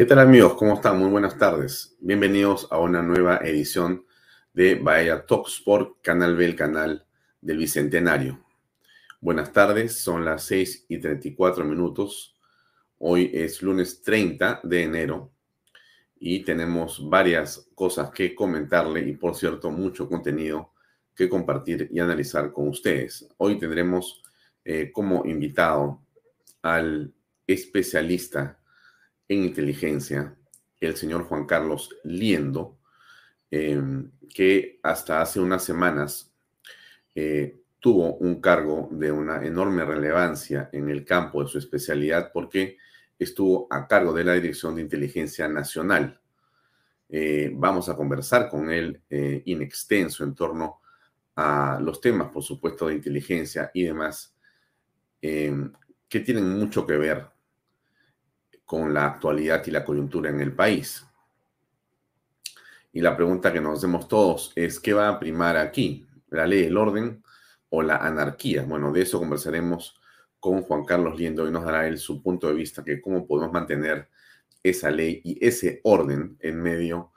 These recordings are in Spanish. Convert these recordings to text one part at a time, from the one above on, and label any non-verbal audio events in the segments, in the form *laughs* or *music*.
¿Qué tal amigos? ¿Cómo están? Muy buenas tardes. Bienvenidos a una nueva edición de Bahía Talk Sport, Canal B, el canal del Bicentenario. Buenas tardes, son las 6 y 34 minutos. Hoy es lunes 30 de enero y tenemos varias cosas que comentarle y por cierto mucho contenido que compartir y analizar con ustedes. Hoy tendremos eh, como invitado al especialista en inteligencia, el señor Juan Carlos Liendo, em, que hasta hace unas semanas eh, tuvo un cargo de una enorme relevancia en el campo de su especialidad porque estuvo a cargo de la Dirección de Inteligencia Nacional. Eh, vamos a conversar con él eh, in extenso en torno a los temas, por supuesto, de inteligencia y demás, em, que tienen mucho que ver con la actualidad y la coyuntura en el país. Y la pregunta que nos hacemos todos es, ¿qué va a primar aquí? ¿La ley, el orden o la anarquía? Bueno, de eso conversaremos con Juan Carlos Liendo y nos dará él su punto de vista, que cómo podemos mantener esa ley y ese orden en medio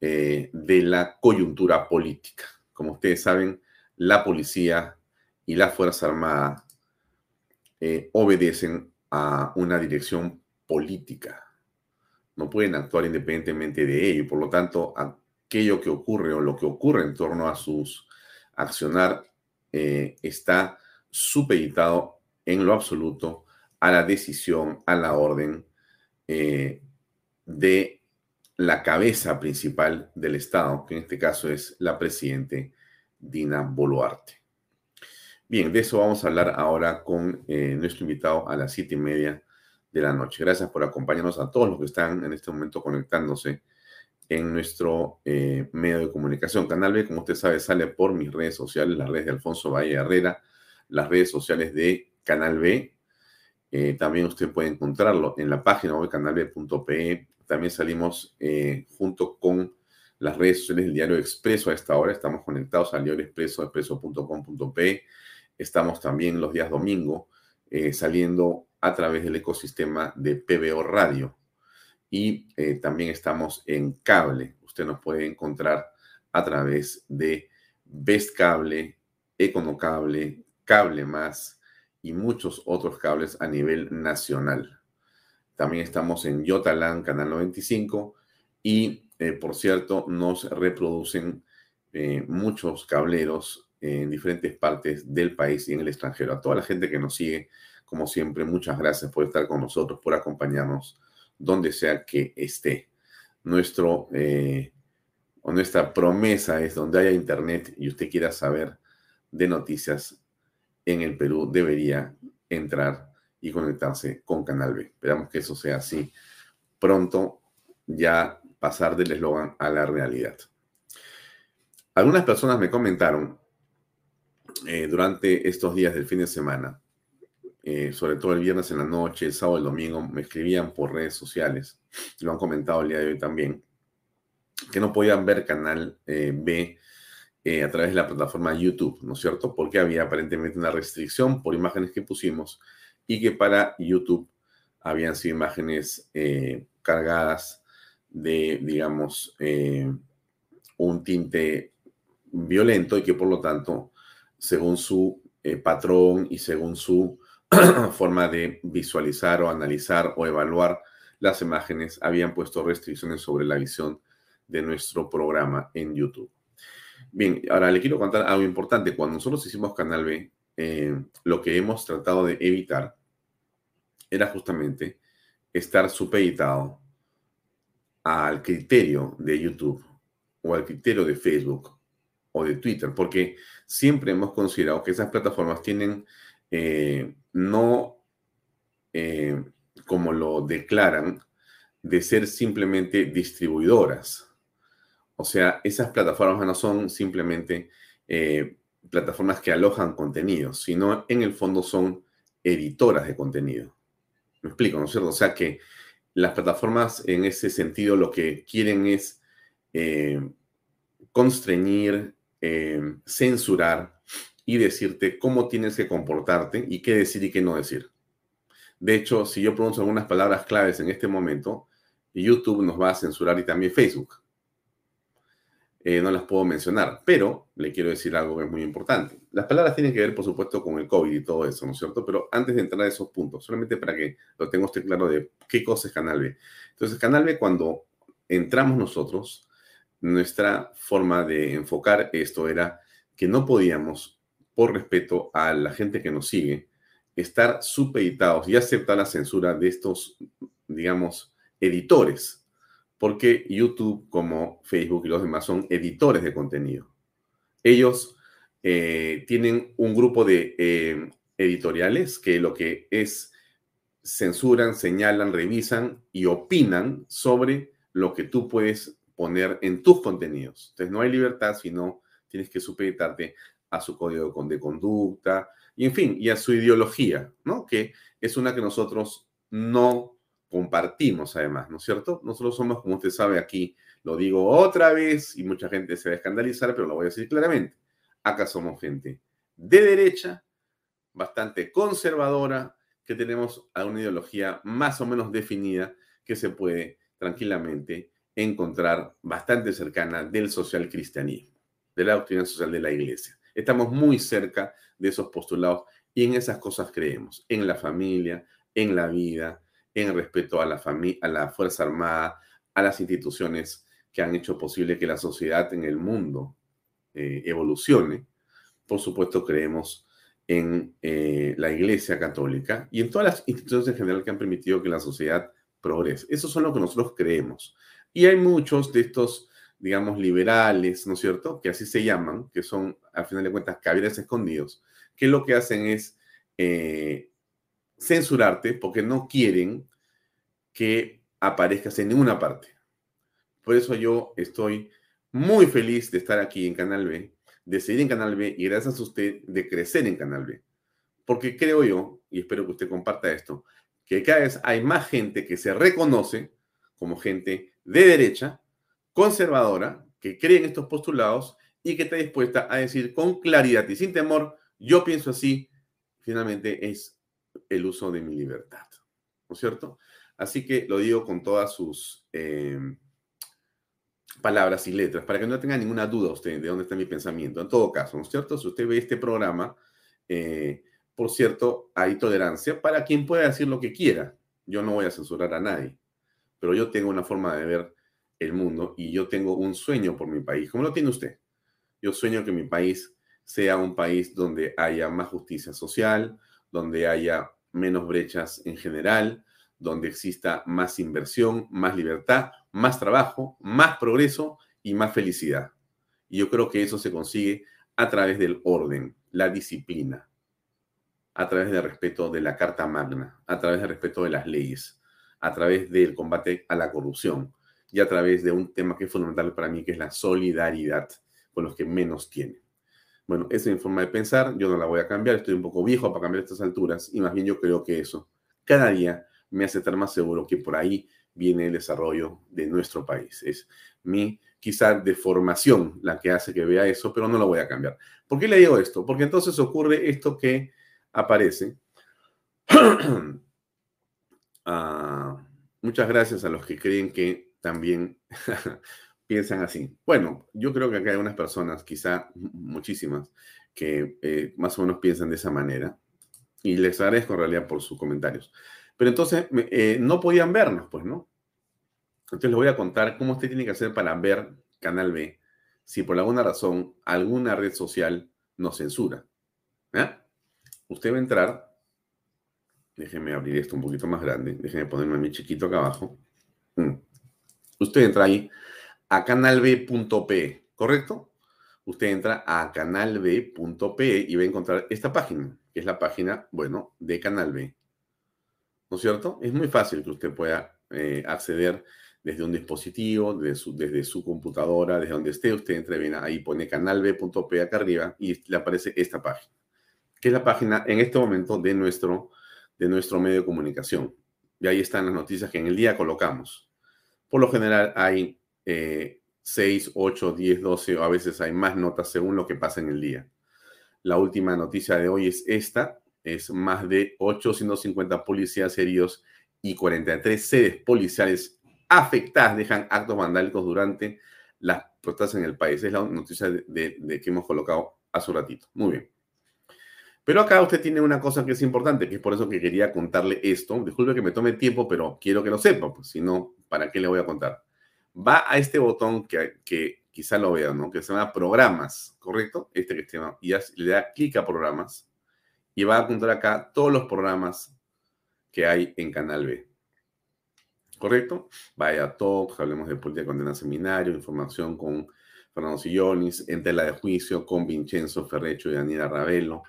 eh, de la coyuntura política. Como ustedes saben, la policía y la Fuerza Armada eh, obedecen a una dirección política. No pueden actuar independientemente de ello. Por lo tanto, aquello que ocurre o lo que ocurre en torno a sus accionar eh, está supeditado en lo absoluto a la decisión, a la orden eh, de la cabeza principal del Estado, que en este caso es la presidente Dina Boluarte. Bien, de eso vamos a hablar ahora con eh, nuestro invitado a las siete y media de la noche. Gracias por acompañarnos a todos los que están en este momento conectándose en nuestro eh, medio de comunicación. Canal B, como usted sabe, sale por mis redes sociales, las redes de Alfonso Valle Herrera, las redes sociales de Canal B. Eh, también usted puede encontrarlo en la página web canalb.pe. También salimos eh, junto con las redes sociales del diario Expreso a esta hora. Estamos conectados al diario Expreso, expreso.com.pe. Estamos también los días domingo saliendo a través del ecosistema de PBO Radio. Y eh, también estamos en cable. Usted nos puede encontrar a través de Best Cable, Econocable, Cable Más y muchos otros cables a nivel nacional. También estamos en Yotalan, Canal 95. Y, eh, por cierto, nos reproducen eh, muchos cableros en diferentes partes del país y en el extranjero. A toda la gente que nos sigue como siempre, muchas gracias por estar con nosotros, por acompañarnos donde sea que esté. Nuestro, eh, nuestra promesa es donde haya internet y usted quiera saber de noticias en el Perú, debería entrar y conectarse con Canal B. Esperamos que eso sea así pronto, ya pasar del eslogan a la realidad. Algunas personas me comentaron eh, durante estos días del fin de semana eh, sobre todo el viernes en la noche, el sábado, el domingo, me escribían por redes sociales, lo han comentado el día de hoy también, que no podían ver Canal eh, B eh, a través de la plataforma YouTube, ¿no es cierto? Porque había aparentemente una restricción por imágenes que pusimos y que para YouTube habían sido imágenes cargadas de, digamos, un tinte violento y que por lo tanto, según su patrón y según su *clears throat* forma de visualizar o analizar o evaluar las imágenes habían puesto restricciones sobre la visión de nuestro programa en YouTube. Bien, ahora le quiero contar algo importante. Cuando nosotros hicimos Canal B, eh, lo que hemos tratado de evitar era justamente estar supeditado al criterio de YouTube o al criterio de Facebook o de Twitter, porque siempre hemos considerado que esas plataformas tienen eh, no eh, como lo declaran, de ser simplemente distribuidoras. O sea, esas plataformas no son simplemente eh, plataformas que alojan contenidos, sino en el fondo son editoras de contenido. Me explico, ¿no es cierto? O sea que las plataformas en ese sentido lo que quieren es eh, constreñir, censurar y decirte cómo tienes que comportarte y qué decir y qué no decir. De hecho, si yo pronuncio algunas palabras claves en este momento, YouTube nos va a censurar y también Facebook. Eh, no las puedo mencionar, pero le quiero decir algo que es muy importante. Las palabras tienen que ver, por supuesto, con el COVID y todo eso, ¿no es cierto? Pero antes de entrar a esos puntos, solamente para que lo tenga usted claro de qué cosa es Canal B. Entonces, Canal B, cuando entramos nosotros, nuestra forma de enfocar esto era que no podíamos, por respeto a la gente que nos sigue, estar supeditados y aceptar la censura de estos, digamos, editores, porque YouTube como Facebook y los demás son editores de contenido. Ellos eh, tienen un grupo de eh, editoriales que lo que es censuran, señalan, revisan y opinan sobre lo que tú puedes poner en tus contenidos. Entonces no hay libertad, sino tienes que supeditarte a su código de conducta, y en fin, y a su ideología, ¿no? Que es una que nosotros no compartimos además, ¿no es cierto? Nosotros somos, como usted sabe aquí, lo digo otra vez y mucha gente se va a escandalizar, pero lo voy a decir claramente. Acá somos gente de derecha, bastante conservadora, que tenemos una ideología más o menos definida que se puede tranquilamente encontrar bastante cercana del social cristianismo, de la doctrina social de la iglesia. Estamos muy cerca de esos postulados y en esas cosas creemos, en la familia, en la vida, en respeto a la, a la Fuerza Armada, a las instituciones que han hecho posible que la sociedad en el mundo eh, evolucione. Por supuesto, creemos en eh, la Iglesia Católica y en todas las instituciones en general que han permitido que la sociedad progrese. Eso son lo que nosotros creemos. Y hay muchos de estos digamos, liberales, ¿no es cierto? Que así se llaman, que son, al final de cuentas, caballeros escondidos, que lo que hacen es eh, censurarte porque no quieren que aparezcas en ninguna parte. Por eso yo estoy muy feliz de estar aquí en Canal B, de seguir en Canal B y gracias a usted de crecer en Canal B. Porque creo yo, y espero que usted comparta esto, que cada vez hay más gente que se reconoce como gente de derecha conservadora que cree en estos postulados y que está dispuesta a decir con claridad y sin temor, yo pienso así, finalmente es el uso de mi libertad. ¿No es cierto? Así que lo digo con todas sus eh, palabras y letras, para que no tenga ninguna duda usted de dónde está mi pensamiento. En todo caso, ¿no es cierto? Si usted ve este programa, eh, por cierto, hay tolerancia para quien pueda decir lo que quiera. Yo no voy a censurar a nadie, pero yo tengo una forma de ver el mundo y yo tengo un sueño por mi país, como lo tiene usted. Yo sueño que mi país sea un país donde haya más justicia social, donde haya menos brechas en general, donde exista más inversión, más libertad, más trabajo, más progreso y más felicidad. Y yo creo que eso se consigue a través del orden, la disciplina, a través del respeto de la Carta Magna, a través del respeto de las leyes, a través del combate a la corrupción, y a través de un tema que es fundamental para mí, que es la solidaridad con los que menos tienen. Bueno, esa es mi forma de pensar, yo no la voy a cambiar, estoy un poco viejo para cambiar estas alturas y más bien yo creo que eso cada día me hace estar más seguro que por ahí viene el desarrollo de nuestro país. Es mi quizá deformación la que hace que vea eso, pero no lo voy a cambiar. ¿Por qué le digo esto? Porque entonces ocurre esto que aparece. *clears throat* Ah, muchas gracias a los que creen que también *laughs* piensan así. Bueno, yo creo que acá hay unas personas, quizá muchísimas, que eh, más o menos piensan de esa manera. Y les agradezco en realidad por sus comentarios. Pero entonces eh, no podían vernos, pues, ¿no? Entonces les voy a contar cómo usted tiene que hacer para ver Canal B si por alguna razón alguna red social nos censura. Usted va a entrar, déjeme abrir esto un poquito más grande, déjeme ponerme a mi chiquito acá abajo. Mm. Usted entra ahí a canalb.p, ¿correcto? Usted entra a canalb.p y va a encontrar esta página, que es la página, bueno, de Canal B. ¿No es cierto? Es muy fácil que usted pueda eh, acceder desde un dispositivo, desde su, desde su computadora, desde donde esté, usted entra bien ahí, pone canalb.p acá arriba y le aparece esta página, que es la página en este momento de nuestro, de nuestro medio de comunicación. Y ahí están las noticias que en el día colocamos. Por lo general hay 6, 8, 10, 12 o a veces hay más notas según lo que pasa en el día. La última noticia de hoy es esta, es más de 850 policías heridos y 43 sedes policiales afectadas dejan actos vandálicos durante las protestas en el país. Es la noticia de, que hemos colocado hace un ratito. Muy bien. Pero acá usted tiene una cosa que es importante, que es por eso que quería contarle esto. Disculpe que me tome tiempo, pero quiero que lo sepa, pues si no, ¿para qué le voy a contar? Va a este botón que, que quizá lo vea, ¿no? Que se llama programas, ¿correcto? Este que se llama, y le da clic a programas y va a apuntar acá todos los programas que hay en Canal B. ¿correcto? Vaya Talk, hablemos de política condena seminario, información con Fernando Sillonis, en tela de juicio con Vincenzo Ferrecho y Daniela Ravelo,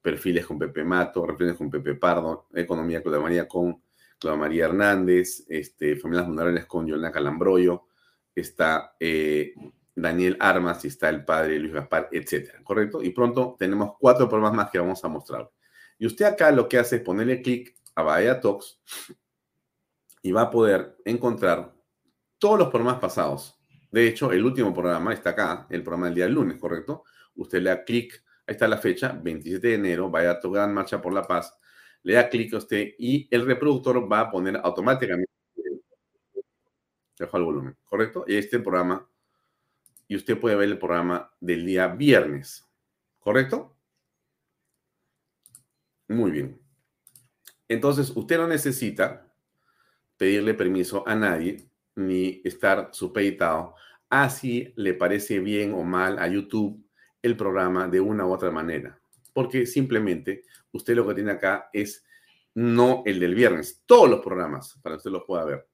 perfiles con Pepe Mato, reflexiones con Pepe Pardo, economía Claudia María con Claudia María Hernández, este, familias con Yolanda Calambroyo, está eh, Daniel Armas y está el padre Luis Gaspar, etcétera, ¿correcto? Y pronto tenemos cuatro programas más que vamos a mostrar. Y usted acá lo que hace es ponerle clic a Bahía Talks y va a poder encontrar todos los programas pasados. De hecho, el último programa está acá, el programa del día lunes, ¿correcto? Usted le da clic, ahí está la fecha, 27 de enero, vaya a tu gran marcha por la paz, le da clic a usted y el reproductor va a poner automáticamente, dejo el volumen, ¿correcto? Y este programa, y usted puede ver el programa del día viernes, ¿correcto? Muy bien. Entonces, usted no necesita pedirle permiso a nadie ni estar supeditado a si le parece bien o mal a YouTube el programa de una u otra manera. Porque simplemente usted lo que tiene acá es no el del viernes, todos los programas para que usted los pueda ver.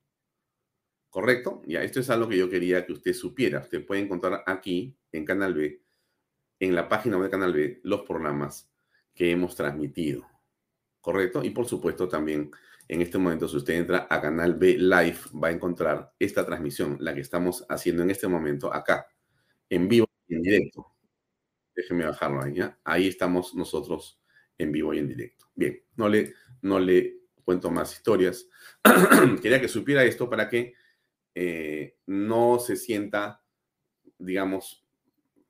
¿Correcto? Ya, esto es algo que yo quería que usted supiera. Usted puede encontrar aquí en Canal B, en la página web de Canal B, los programas que hemos transmitido. ¿Correcto? Y por supuesto también en este momento, si usted entra a Canal B Live, va a encontrar esta transmisión, la que estamos haciendo en este momento acá, en vivo y en directo. Déjeme bajarlo ahí, ¿ya? Ahí estamos nosotros en vivo y en directo. Bien, no le, no le cuento más historias. *clears throat* Quería que supiera esto para que eh, no se sienta, digamos,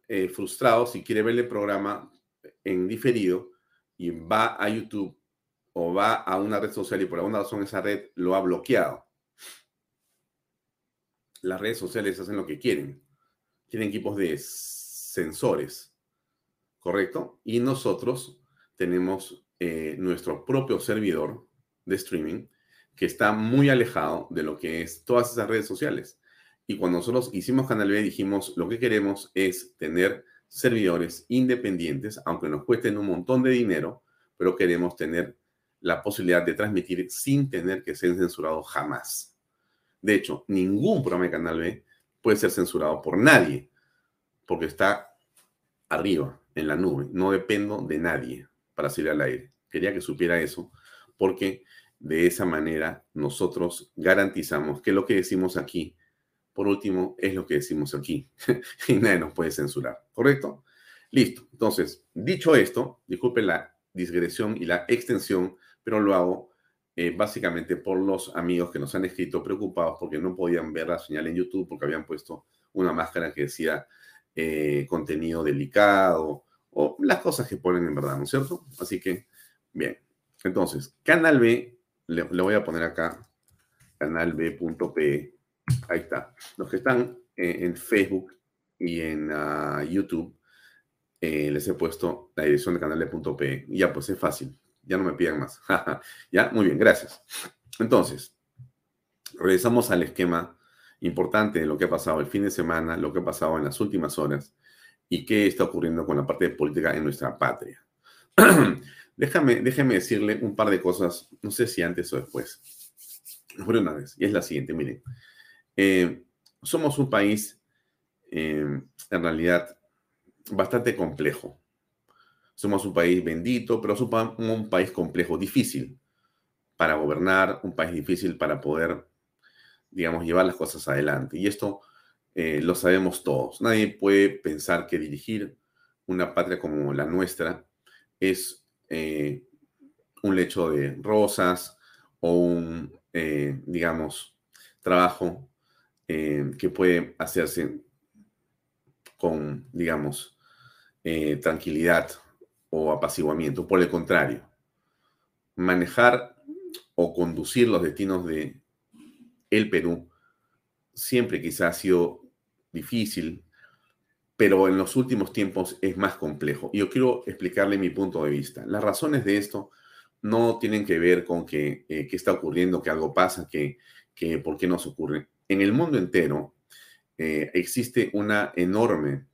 eh, frustrado si quiere ver el programa en diferido y va a YouTube o va a una red social y por alguna razón esa red lo ha bloqueado. Las redes sociales hacen lo que quieren. Tienen equipos de sensores, ¿correcto? Y nosotros tenemos eh, nuestro propio servidor de streaming que está muy alejado de lo que es todas esas redes sociales. Y cuando nosotros hicimos Canal B dijimos, lo que queremos es tener servidores independientes, aunque nos cuesten un montón de dinero, pero queremos tener la posibilidad de transmitir sin tener que ser censurado jamás. De hecho, ningún programa de Canal B puede ser censurado por nadie, porque está arriba, en la nube. No dependo de nadie para salir al aire. Quería que supiera eso, porque de esa manera nosotros garantizamos que lo que decimos aquí, por último, es lo que decimos aquí. *laughs* y nadie nos puede censurar. ¿Correcto? Listo. Entonces, dicho esto, disculpe la digresión y la extensión pero lo hago eh, básicamente por los amigos que nos han escrito preocupados porque no podían ver la señal en YouTube porque habían puesto una máscara que decía eh, contenido delicado o las cosas que ponen en verdad, ¿no es cierto? Así que, bien. Entonces, Canal B, le, voy a poner acá, canalb.pe, ahí está. Los que están eh, en Facebook y en ah, YouTube, les he puesto la dirección de canalb.pe. Y ya, pues es fácil ya no me pidan más. *laughs* ya, muy bien, gracias. Entonces, regresamos al esquema importante de lo que ha pasado el fin de semana, lo que ha pasado en las últimas horas y qué está ocurriendo con la parte de política en nuestra patria. *clears throat* Déjame, déjeme decirle un par de cosas, no sé si antes o después. Mejor una vez, y es la siguiente, miren. Eh, somos un país, eh, en realidad, bastante complejo. Somos un país bendito, pero somos un país complejo, difícil para gobernar, un país difícil para poder, digamos, llevar las cosas adelante. Y esto eh, lo sabemos todos. Nadie puede pensar que dirigir una patria como la nuestra es eh, un lecho de rosas o un, eh, digamos, trabajo que puede hacerse con, digamos, tranquilidad o apaciguamiento. Por el contrario, manejar o conducir los destinos de el Perú siempre quizás ha sido difícil, pero en los últimos tiempos es más complejo. Y yo quiero explicarle mi punto de vista. Las razones de esto no tienen que ver con que eh, qué está ocurriendo, que algo pasa, que, que por qué no se ocurre. En el mundo entero eh, existe una enorme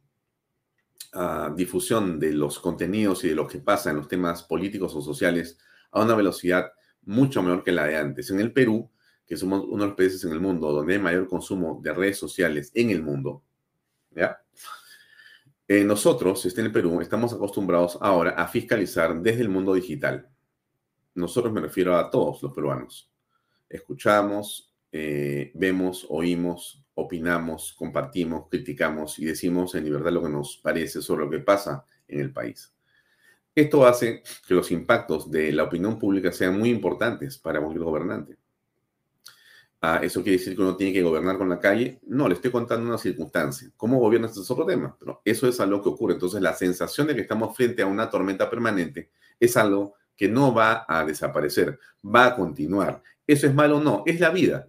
ah, difusión de los contenidos y de lo que pasa en los temas políticos o sociales a una velocidad mucho menor que la de antes. En el Perú, que somos uno de los países en el mundo donde hay mayor consumo de redes sociales en el mundo, ¿ya? Eh, nosotros, este en Perú, estamos acostumbrados ahora a fiscalizar desde el mundo digital. Nosotros me refiero a todos los peruanos. Escuchamos, eh, vemos, oímos, opinamos, compartimos, criticamos y decimos en libertad lo que nos parece sobre lo que pasa en el país. Esto hace que los impactos de la opinión pública sean muy importantes para cualquier gobernante. Ah, ¿Eso quiere decir que uno tiene que gobernar con la calle? No, le estoy contando una circunstancia. ¿Cómo gobiernas es otro tema? Pero eso es algo que ocurre. Entonces, la sensación de que estamos frente a una tormenta permanente es algo que no va a desaparecer, va a continuar. ¿Eso es malo o no? Es la vida.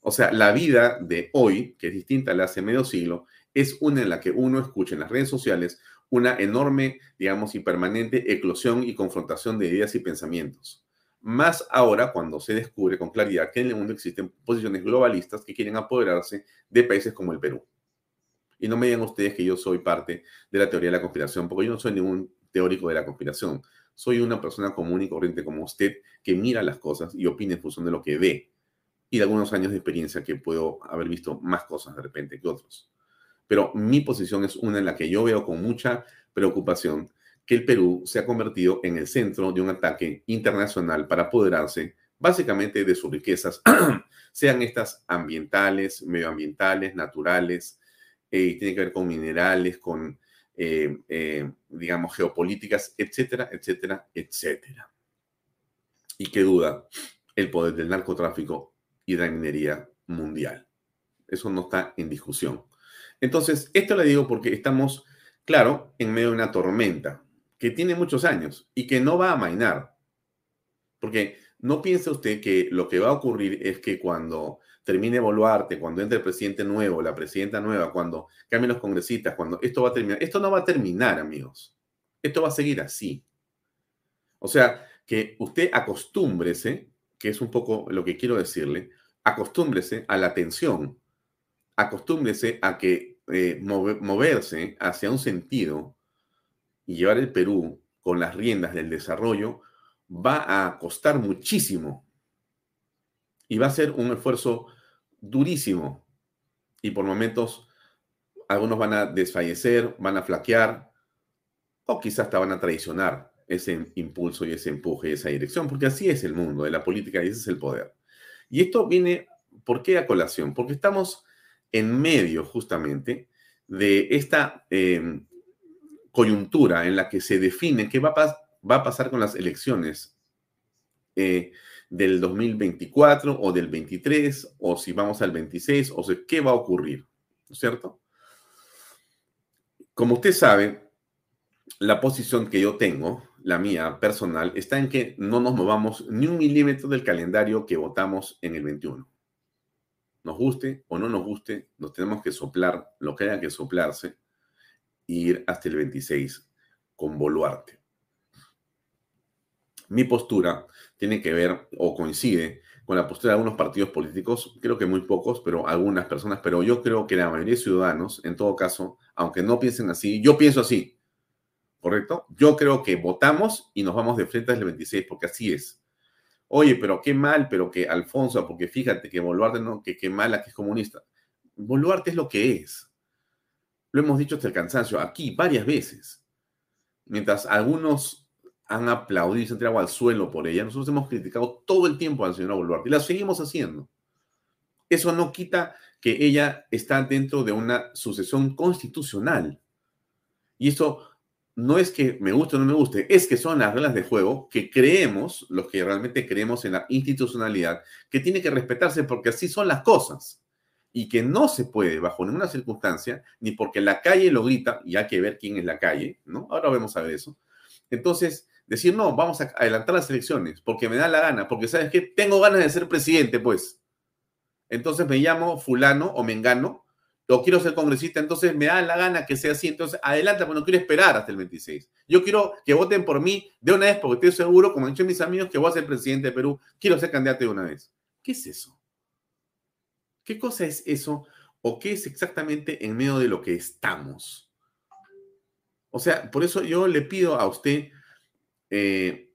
O sea, la vida de hoy, que es distinta a la hace medio siglo, es una en la que uno escucha en las redes sociales una enorme, digamos, y permanente eclosión y confrontación de ideas y pensamientos. Más ahora cuando se descubre con claridad que en el mundo existen posiciones globalistas que quieren apoderarse de países como el Perú. Y no me digan ustedes que yo soy parte de la teoría de la conspiración, porque yo no soy ningún teórico de la conspiración. Soy una persona común y corriente como usted que mira las cosas y opina en función de lo que ve y de algunos años de experiencia que puedo haber visto más cosas de repente que otros pero mi posición es una en la que yo veo con mucha preocupación que el Perú se ha convertido en el centro de un ataque internacional para apoderarse básicamente de sus riquezas, *clears throat* sean estas ambientales, medioambientales, naturales, eh, tiene que ver con minerales, con, eh, eh, digamos, geopolíticas, etcétera, etcétera, etcétera. Y qué duda, el poder del narcotráfico y de la minería mundial. Eso no está en discusión. Entonces, esto le digo porque estamos, claro, en medio de una tormenta que tiene muchos años y que no va a amainar. Porque no piensa usted que lo que va a ocurrir es que cuando termine Boluarte, cuando entre el presidente nuevo, la presidenta nueva, cuando cambien los congresistas, cuando esto va a terminar. Esto no va a terminar, amigos. Esto va a seguir así. O sea, que usted acostúmbrese, que es un poco lo que quiero decirle, acostúmbrese a la tensión, acostúmbrese a que eh, moverse hacia un sentido y llevar el Perú con las riendas del desarrollo va a costar muchísimo y va a ser un esfuerzo durísimo y por momentos algunos van a desfallecer, van a flaquear o quizás hasta van a traicionar ese impulso y ese empuje y esa dirección, porque así es el mundo de la política y ese es el poder. Y esto viene, ¿por qué a colación? Porque estamos en medio justamente de esta em, coyuntura en la que se define qué va a, pasar con las elecciones eh, del 2024 o del 23, o si vamos al 26, o qué va a ocurrir, ¿no es cierto? Como usted sabe, la posición que yo tengo, la mía personal, está en que no nos movamos ni un milímetro del calendario que votamos en el 21 nos guste o no nos guste, nos tenemos que soplar lo que haya que soplarse ir hasta el 26 con Boluarte. Mi postura tiene que ver o coincide con la postura de algunos partidos políticos, creo que muy pocos, pero algunas personas, pero yo creo que la mayoría de ciudadanos, en todo caso, aunque no piensen así, yo pienso así, ¿correcto? Yo creo que votamos y nos vamos de frente el 26, porque así es. Oye, pero qué mal, pero que Alfonso, porque fíjate que Boluarte no, que qué mala que es comunista. Boluarte es lo que es. Lo hemos dicho hasta el cansancio, aquí varias veces. Mientras algunos han aplaudido y se han tirado al suelo por ella, nosotros hemos criticado todo el tiempo al señor Boluarte y la seguimos haciendo. Eso no quita que ella está dentro de una sucesión constitucional. Y eso no es que me guste o no me guste, es que son las reglas de juego que creemos, los que realmente creemos en la institucionalidad, que tiene que respetarse porque así son las cosas. Y que no se puede, bajo ninguna circunstancia, ni porque la calle lo grita, y hay que ver quién es la calle, ¿no? Ahora vamos a ver eso. Entonces, decir, no, vamos a adelantar las elecciones, porque me da la gana, porque sabes que tengo ganas de ser presidente, pues. Entonces me llamo fulano o mengano o quiero ser congresista, entonces me da la gana que sea así, entonces adelante, pero no quiero esperar hasta el 26. Yo quiero que voten por mí de una vez, porque estoy seguro, como han dicho mis amigos, que voy a ser presidente de Perú, quiero ser candidato de una vez. ¿Qué es eso? ¿Qué cosa es eso? ¿O qué es exactamente en medio de lo que estamos? O sea, por eso yo le pido a usted eh,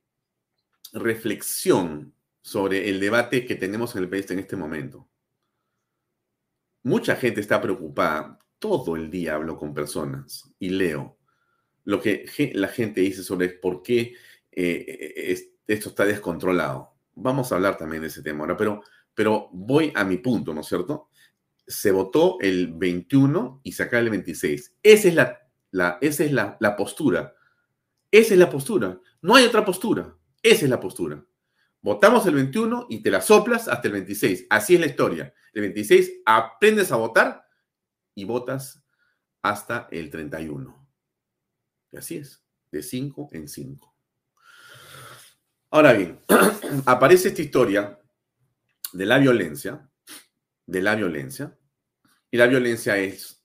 reflexión sobre el debate que tenemos en el país en este momento. Mucha gente está preocupada. Todo el día hablo con personas y leo lo que la gente dice sobre por qué eh, esto está descontrolado. Vamos a hablar también de ese tema ahora, pero, pero voy a mi punto, ¿no es cierto? Se votó el 21 y se acaba el 26. Esa es la, esa es la, la postura. Esa es la postura. No hay otra postura. Esa es la postura. Votamos el 21 y te la soplas hasta el 26. Así es la historia. El 26 aprendes a votar y votas hasta el 31. Y así es, de 5 en 5. Ahora bien, *clears throat* aparece esta historia de la violencia, de la violencia, y la violencia es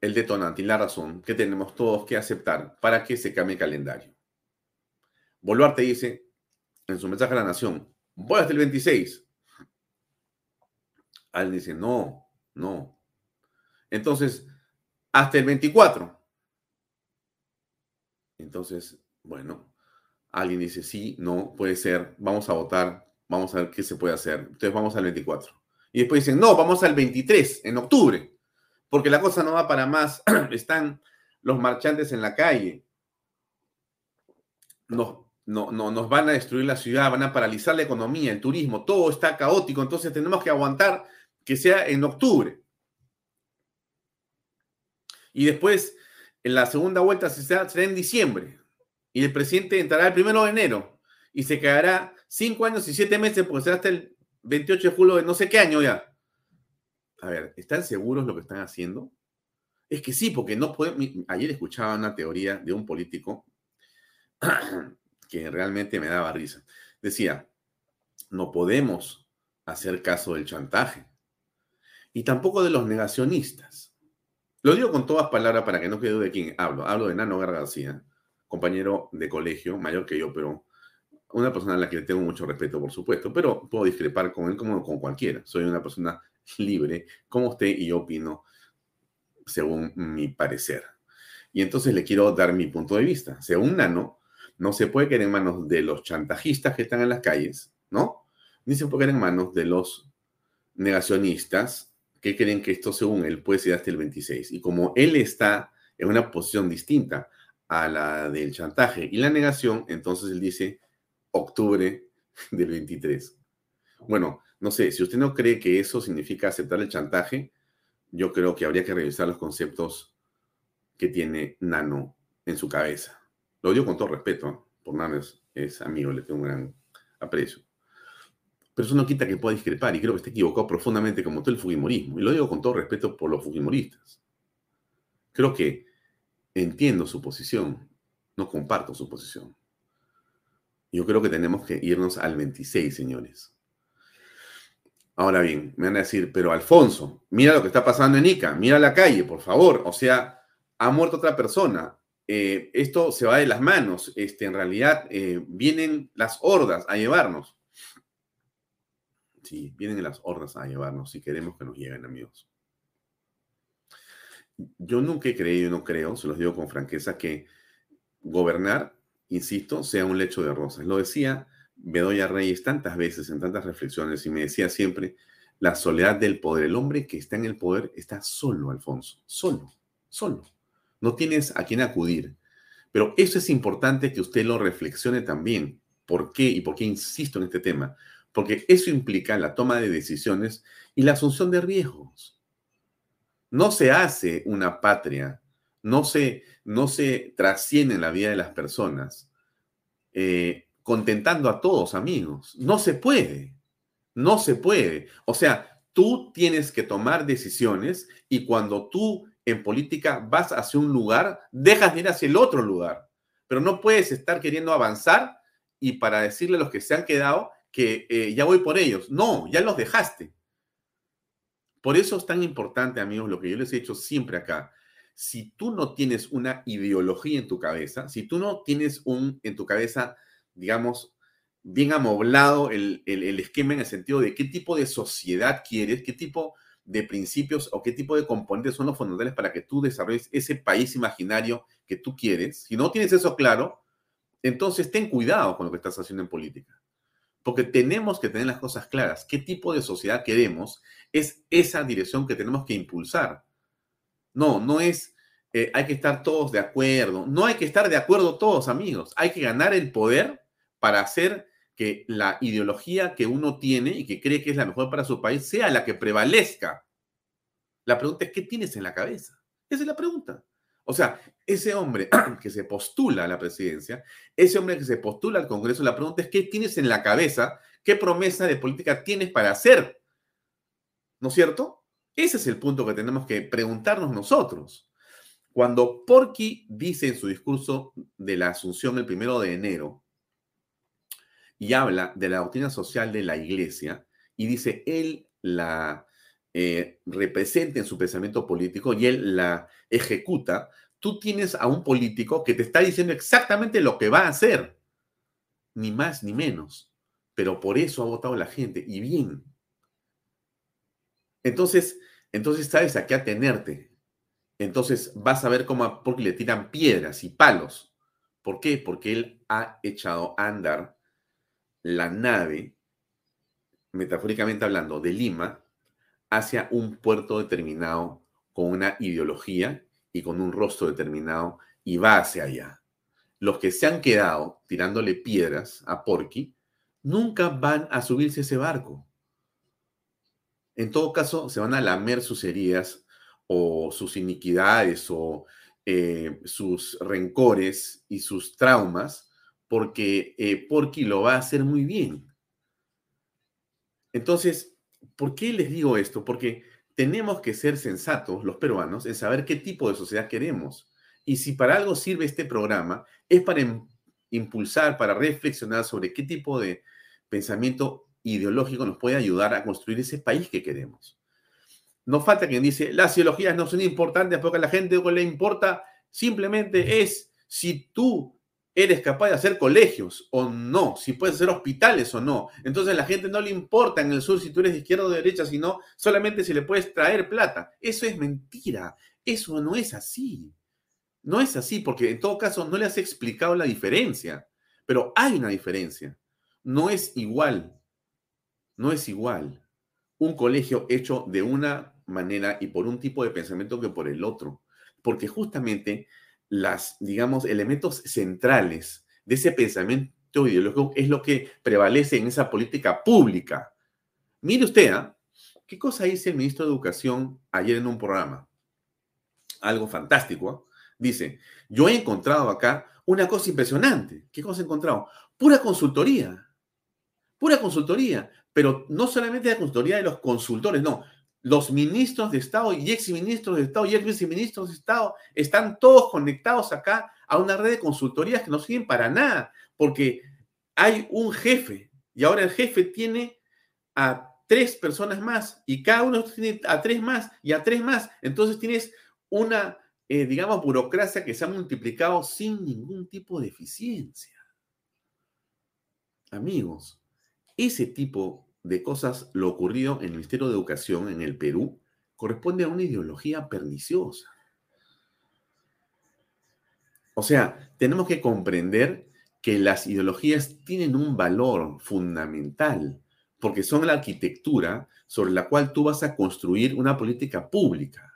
el detonante y la razón que tenemos todos que aceptar para que se cambie el calendario. Boluarte dice, en su mensaje a la nación, voy hasta el 26. Alguien dice, no, no. Entonces, hasta el 24. Entonces, bueno, alguien dice, sí, no, puede ser, vamos a votar, vamos a ver qué se puede hacer. Entonces vamos al 24. Y después dicen, no, vamos al 23, en octubre, porque la cosa no va para más. *clears throat* Están los marchantes en la calle. Nos no, no, nos van a destruir la ciudad, van a paralizar la economía, el turismo, todo está caótico, entonces tenemos que aguantar que sea en octubre. Y después, en la segunda vuelta será, será en diciembre. Y el presidente entrará el primero de enero y se quedará cinco años y siete meses porque será hasta el 28 de julio de no sé qué año ya. A ver, ¿están seguros lo que están haciendo? Es que sí, porque no pueden. Ayer escuchaba una teoría de un político *clears throat* que realmente me daba risa. Decía, no podemos hacer caso del chantaje y tampoco de los negacionistas. Lo digo con todas palabras para que no quede de quién hablo. Hablo de Nano García, compañero de colegio, mayor que yo, pero una persona a la que le tengo mucho respeto, por supuesto, pero puedo discrepar con él como con cualquiera. Soy una persona *laughs* libre, como usted, y yo opino según mi parecer. Y entonces le quiero dar mi punto de vista. Según Nano, no se puede quedar en manos de los chantajistas que están en las calles, ¿no? Ni se puede quedar en manos de los negacionistas que creen que esto, según él, puede ser hasta el 26. Y como él está en una posición distinta a la del chantaje y la negación, entonces él dice octubre del 23. Bueno, no sé, si usted no cree que eso significa aceptar el chantaje, yo creo que habría que revisar los conceptos que tiene Nano en su cabeza. Lo digo con todo respeto, por nada es, amigo, le tengo un gran aprecio. Pero eso no quita que pueda discrepar y creo que está equivocado profundamente como todo el Fujimorismo. Y lo digo con todo respeto por los Fujimoristas. Creo que entiendo su posición, no comparto su posición. Yo creo que tenemos que irnos al 26, señores. Ahora bien, me van a decir, pero Alfonso, mira lo que está pasando en Ica, mira la calle, por favor. O sea, ha muerto otra persona, eh, esto se va de las manos. Este, en realidad, eh, vienen las hordas a llevarnos. Sí, vienen las hordas a llevarnos si queremos que nos lleguen, amigos. Yo nunca he creído y no creo, se los digo con franqueza, que gobernar, insisto, sea un lecho de rosas. Lo decía Bedoya Reyes tantas veces en tantas reflexiones y me decía siempre, la soledad del poder. El hombre que está en el poder está solo, Alfonso, solo, solo. No tienes a quién acudir. Pero eso es importante que usted lo reflexione también. ¿Por qué? Y por qué insisto en este tema porque eso implica la toma de decisiones y la asunción de riesgos. No se hace una patria, no se, no se trasciende en la vida de las personas eh, contentando a todos, amigos. No se puede, no se puede. O sea, tú tienes que tomar decisiones y cuando tú en política vas hacia un lugar, dejas de ir hacia el otro lugar. Pero no puedes estar queriendo avanzar y para decirle a los que se han quedado, que eh, ya voy por ellos. No, ya los dejaste. Por eso es tan importante, amigos, lo que yo les he dicho siempre acá. Si tú no tienes una ideología en tu cabeza, si tú no tienes un en tu cabeza, digamos, bien amoblado el, el esquema en el sentido de qué tipo de sociedad quieres, qué tipo de principios o qué tipo de componentes son los fundamentales para que tú desarrolles ese país imaginario que tú quieres. Si no tienes eso claro, entonces ten cuidado con lo que estás haciendo en política porque tenemos que tener las cosas claras. ¿Qué tipo de sociedad queremos? Es esa dirección que tenemos que impulsar. No, no es, eh, hay que estar todos de acuerdo. No hay que estar de acuerdo todos, amigos. Hay que ganar el poder para hacer que la ideología que uno tiene y que cree que es la mejor para su país sea la que prevalezca. La pregunta es, ¿qué tienes en la cabeza? Esa es la pregunta. O sea, ese hombre *clears throat* que se postula a la presidencia, ese hombre que se postula al Congreso, la pregunta es, ¿qué tienes en la cabeza? ¿Qué promesa de política tienes para hacer? ¿No es cierto? Ese es el punto que tenemos que preguntarnos nosotros. Cuando Porky dice en su discurso de la Asunción el primero de enero y habla de la doctrina social de la iglesia y dice, él la eh, representa en su pensamiento político y él la ejecuta, tú tienes a un político que te está diciendo exactamente lo que va a hacer, ni más ni menos, pero por eso ha votado la gente, y bien. Entonces, entonces sabes a qué atenerte. Entonces vas a ver cómo porque le tiran piedras y palos. ¿Por qué? Porque él ha echado a andar la nave, metafóricamente hablando, de Lima hacia un puerto determinado con una ideología y con un rostro determinado y va hacia allá. Los que se han quedado tirándole piedras a Porky nunca van a subirse a ese barco. En todo caso, se van a lamer sus heridas o sus iniquidades o eh, sus rencores y sus traumas, porque eh, lo va a hacer muy bien. Entonces, ¿Por qué les digo esto? Porque tenemos que ser sensatos, los peruanos, en saber qué tipo de sociedad queremos. Y si para algo sirve este programa, es para impulsar, para reflexionar sobre qué tipo de pensamiento ideológico nos puede ayudar a construir ese país que queremos. No falta quien dice, las ideologías no son importantes porque a la gente no le importa, simplemente es si tú eres capaz de hacer colegios o no, si puedes hacer hospitales o no. Entonces a la gente no le importa en el sur si tú eres de izquierda o de derecha, sino solamente si le puedes traer plata. Eso es mentira. Eso no es así. No es así porque en todo caso no le has explicado la diferencia. Pero hay una diferencia. No es igual. No es igual un colegio hecho de una manera y por un tipo de pensamiento que por el otro. Porque justamente las, digamos, elementos centrales de ese pensamiento ideológico es lo que prevalece en esa política pública. Mire usted, ¿ah? ¿qué cosa dice el ministro de Educación ayer en un programa? Algo fantástico. ¿ah? Dice, yo he encontrado acá una cosa impresionante. ¿Qué cosa he encontrado? Pura consultoría. Pura consultoría. Pero no solamente la consultoría de los consultores, no los ministros de Estado y exministros de Estado y exministros de Estado están todos conectados acá a una red de consultorías que no sirven para nada, porque hay un jefe y ahora el jefe tiene a tres personas más y cada uno tiene a tres más y a tres más. Entonces tienes una, eh, digamos, burocracia que se ha multiplicado sin ningún tipo de eficiencia. Amigos, ese tipo de cosas, lo ocurrido en el Ministerio de Educación en el Perú, corresponde a una ideología perniciosa. O sea, tenemos que comprender que las ideologías tienen un valor fundamental, porque son la arquitectura sobre la cual tú vas a construir una política pública,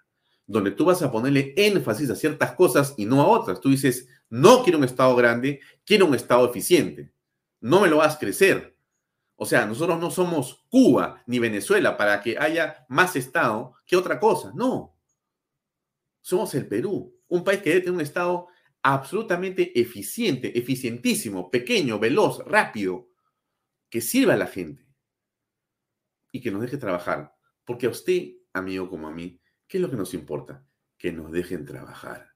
donde tú vas a ponerle énfasis a ciertas cosas y no a otras. Tú dices, no quiero un Estado grande, quiero un Estado eficiente. No me lo vas a crecer. O sea, nosotros no somos Cuba ni Venezuela para que haya más Estado que otra cosa. No. Somos el Perú, un país que debe tener un Estado absolutamente eficiente, eficientísimo, pequeño, veloz, rápido, que sirva a la gente y que nos deje trabajar. Porque a usted, amigo como a mí, ¿qué es lo que nos importa? Que nos dejen trabajar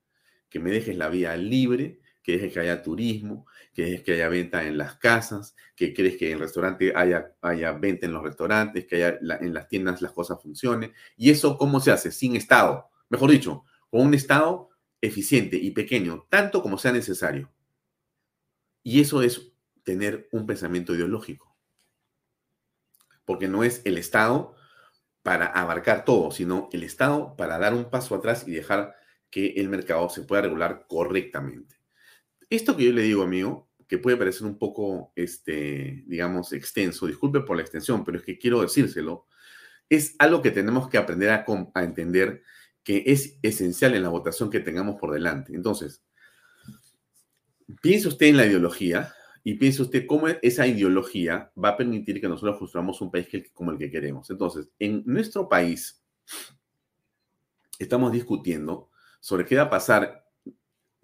que me dejes la vía libre, que que haya turismo, que dejes que haya venta en las casas, que crees que en el restaurante haya, haya venta en los restaurantes, que haya en las tiendas las cosas funcionen. ¿Y eso cómo se hace? Sin Estado. Mejor dicho, con un Estado eficiente y pequeño, tanto como sea necesario. Y eso es tener un pensamiento ideológico. Porque no es el Estado para abarcar todo, sino el Estado para dar un paso atrás y dejar que el mercado se pueda regular correctamente. Esto que yo le digo, amigo, que puede parecer un poco, este, digamos, extenso, disculpe por la extensión, pero es que quiero decírselo, es algo que tenemos que aprender a, entender que es esencial en la votación que tengamos por delante. Entonces, piense usted en la ideología y piense usted cómo esa ideología va a permitir que nosotros construyamos un país como el que queremos. Entonces, en nuestro país estamos discutiendo sobre qué va a pasar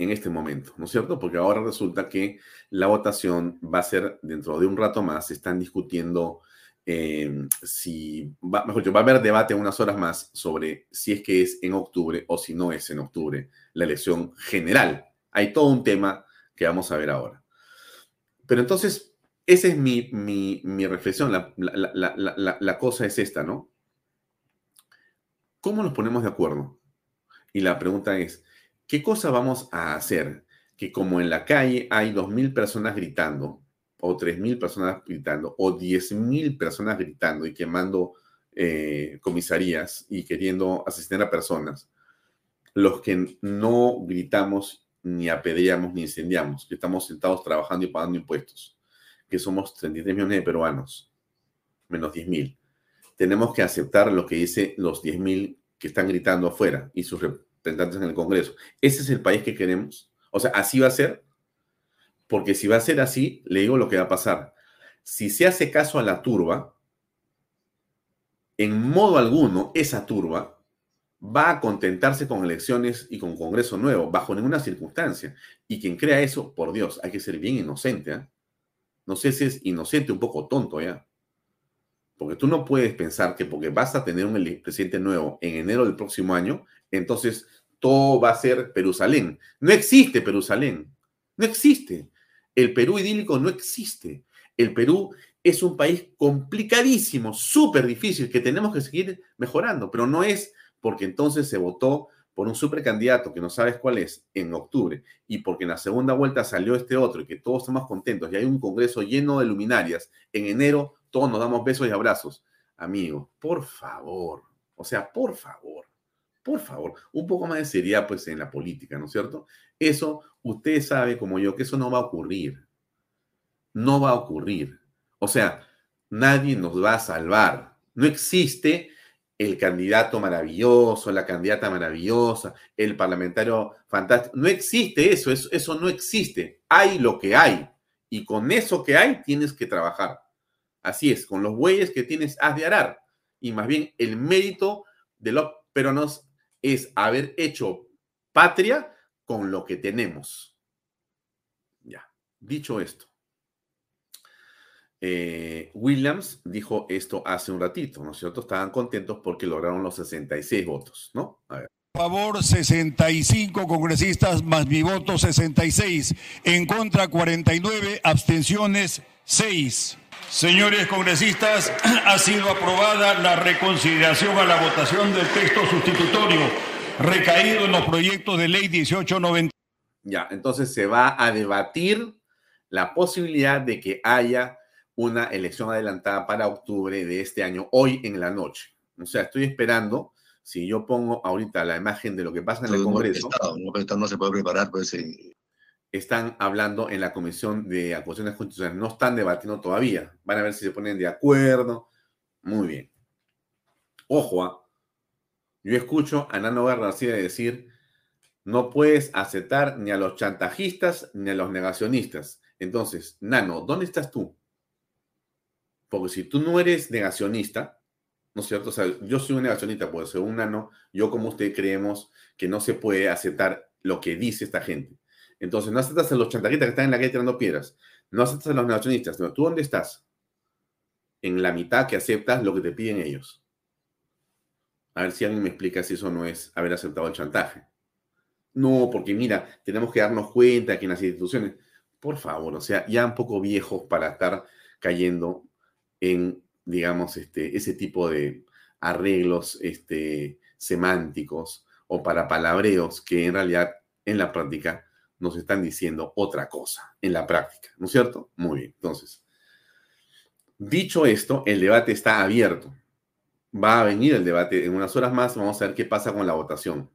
en este momento, ¿no es cierto? Porque ahora resulta que la votación va a ser dentro de un rato más, se están discutiendo em, si, va, mejor dicho, va a haber debate unas horas más sobre si es que es en octubre o si no es en octubre la elección general. Hay todo un tema que vamos a ver ahora. Pero entonces, esa es mi, mi, reflexión, la, la cosa es esta, ¿no? ¿Cómo nos ponemos de acuerdo? Y la pregunta es, ¿qué cosa vamos a hacer? Que como en la calle hay 2.000 personas gritando, o 3.000 personas gritando, o 10.000 personas gritando y quemando eh, comisarías y queriendo asesinar a personas, los que no gritamos ni apedreamos ni incendiamos, que estamos sentados trabajando y pagando impuestos, que somos 33 millones de peruanos, menos 10.000. Tenemos que aceptar lo que dice los 10.000 que están gritando afuera y sus representantes en el Congreso. ¿Ese es el país que queremos? O sea, así va a ser. Porque si va a ser así, le digo lo que va a pasar. Si se hace caso a la turba, en modo alguno esa turba va a contentarse con elecciones y con Congreso nuevo, bajo ninguna circunstancia. Y quien crea eso, por Dios, hay que ser bien inocente. ¿eh? No sé si es inocente, un poco tonto ya. Porque tú no puedes pensar que porque vas a tener un presidente nuevo en enero del próximo año, entonces todo va a ser Perusalén. No existe Perusalén. No existe. El Perú idílico no existe. El Perú es un país complicadísimo, súper difícil, que tenemos que seguir mejorando, pero no es porque entonces se votó por un supercandidato que no sabes cuál es en octubre y porque en la segunda vuelta salió este otro y que todos estamos contentos y hay un congreso lleno de luminarias, en enero todos nos damos besos y abrazos. Amigo, por favor, o sea, por favor, por favor, un poco más de seriedad pues en la política, ¿no es cierto? Eso, usted sabe como yo que eso no va a ocurrir. No va a ocurrir. O sea, nadie nos va a salvar. No existe el candidato maravilloso, la candidata maravillosa, el parlamentario fantástico. No existe eso, eso, eso no existe. Hay lo que hay. Y con eso que hay tienes que trabajar. Así es, con los bueyes que tienes has de arar. Y más bien el mérito de los peruanos es haber hecho patria con lo que tenemos. Ya, dicho esto. Eh, Williams dijo esto hace un ratito, ¿no es cierto? Estaban contentos porque lograron los 66 votos, ¿no? A ver. Favor 65 congresistas más mi voto 66, en contra 49, abstenciones 6. Señores congresistas, *clears throat* ha sido aprobada la reconsideración a la votación del texto sustitutorio recaído en los proyectos de ley 1890. Ya, entonces se va a debatir la posibilidad de que haya una elección adelantada para octubre de este año, hoy en la noche. O sea, estoy esperando, si yo pongo ahorita la imagen de lo que pasa en el Congreso. No, no, se puede preparar, pues. Están hablando en la Comisión de Acusaciones Constitucionales, no están debatiendo todavía. Van a ver si se ponen de acuerdo. Muy bien. Ojo, ¿ah? yo escucho a Nano García decir, no puedes aceptar ni a los chantajistas ni a los negacionistas. Entonces, Nano, ¿dónde estás tú? Porque si tú no eres negacionista, ¿no es cierto? O sea, yo soy un negacionista, pues según Nano, yo como usted creemos que no se puede aceptar lo que dice esta gente. Entonces, no aceptas a los chantajistas que están en la calle tirando piedras, no aceptas a los negacionistas, ¿tú dónde estás? En la mitad que aceptas lo que te piden ellos. A ver si alguien me explica si eso no es haber aceptado el chantaje. No, porque mira, tenemos que darnos cuenta que en las instituciones, por favor, o sea, ya un poco viejos para estar cayendo en, digamos, este, ese tipo de arreglos este, semánticos o para palabreos que en realidad en la práctica nos están diciendo otra cosa, en la práctica, ¿no es cierto? Muy bien, entonces, dicho esto, el debate está abierto. Va a venir el debate en unas horas más, vamos a ver qué pasa con la votación.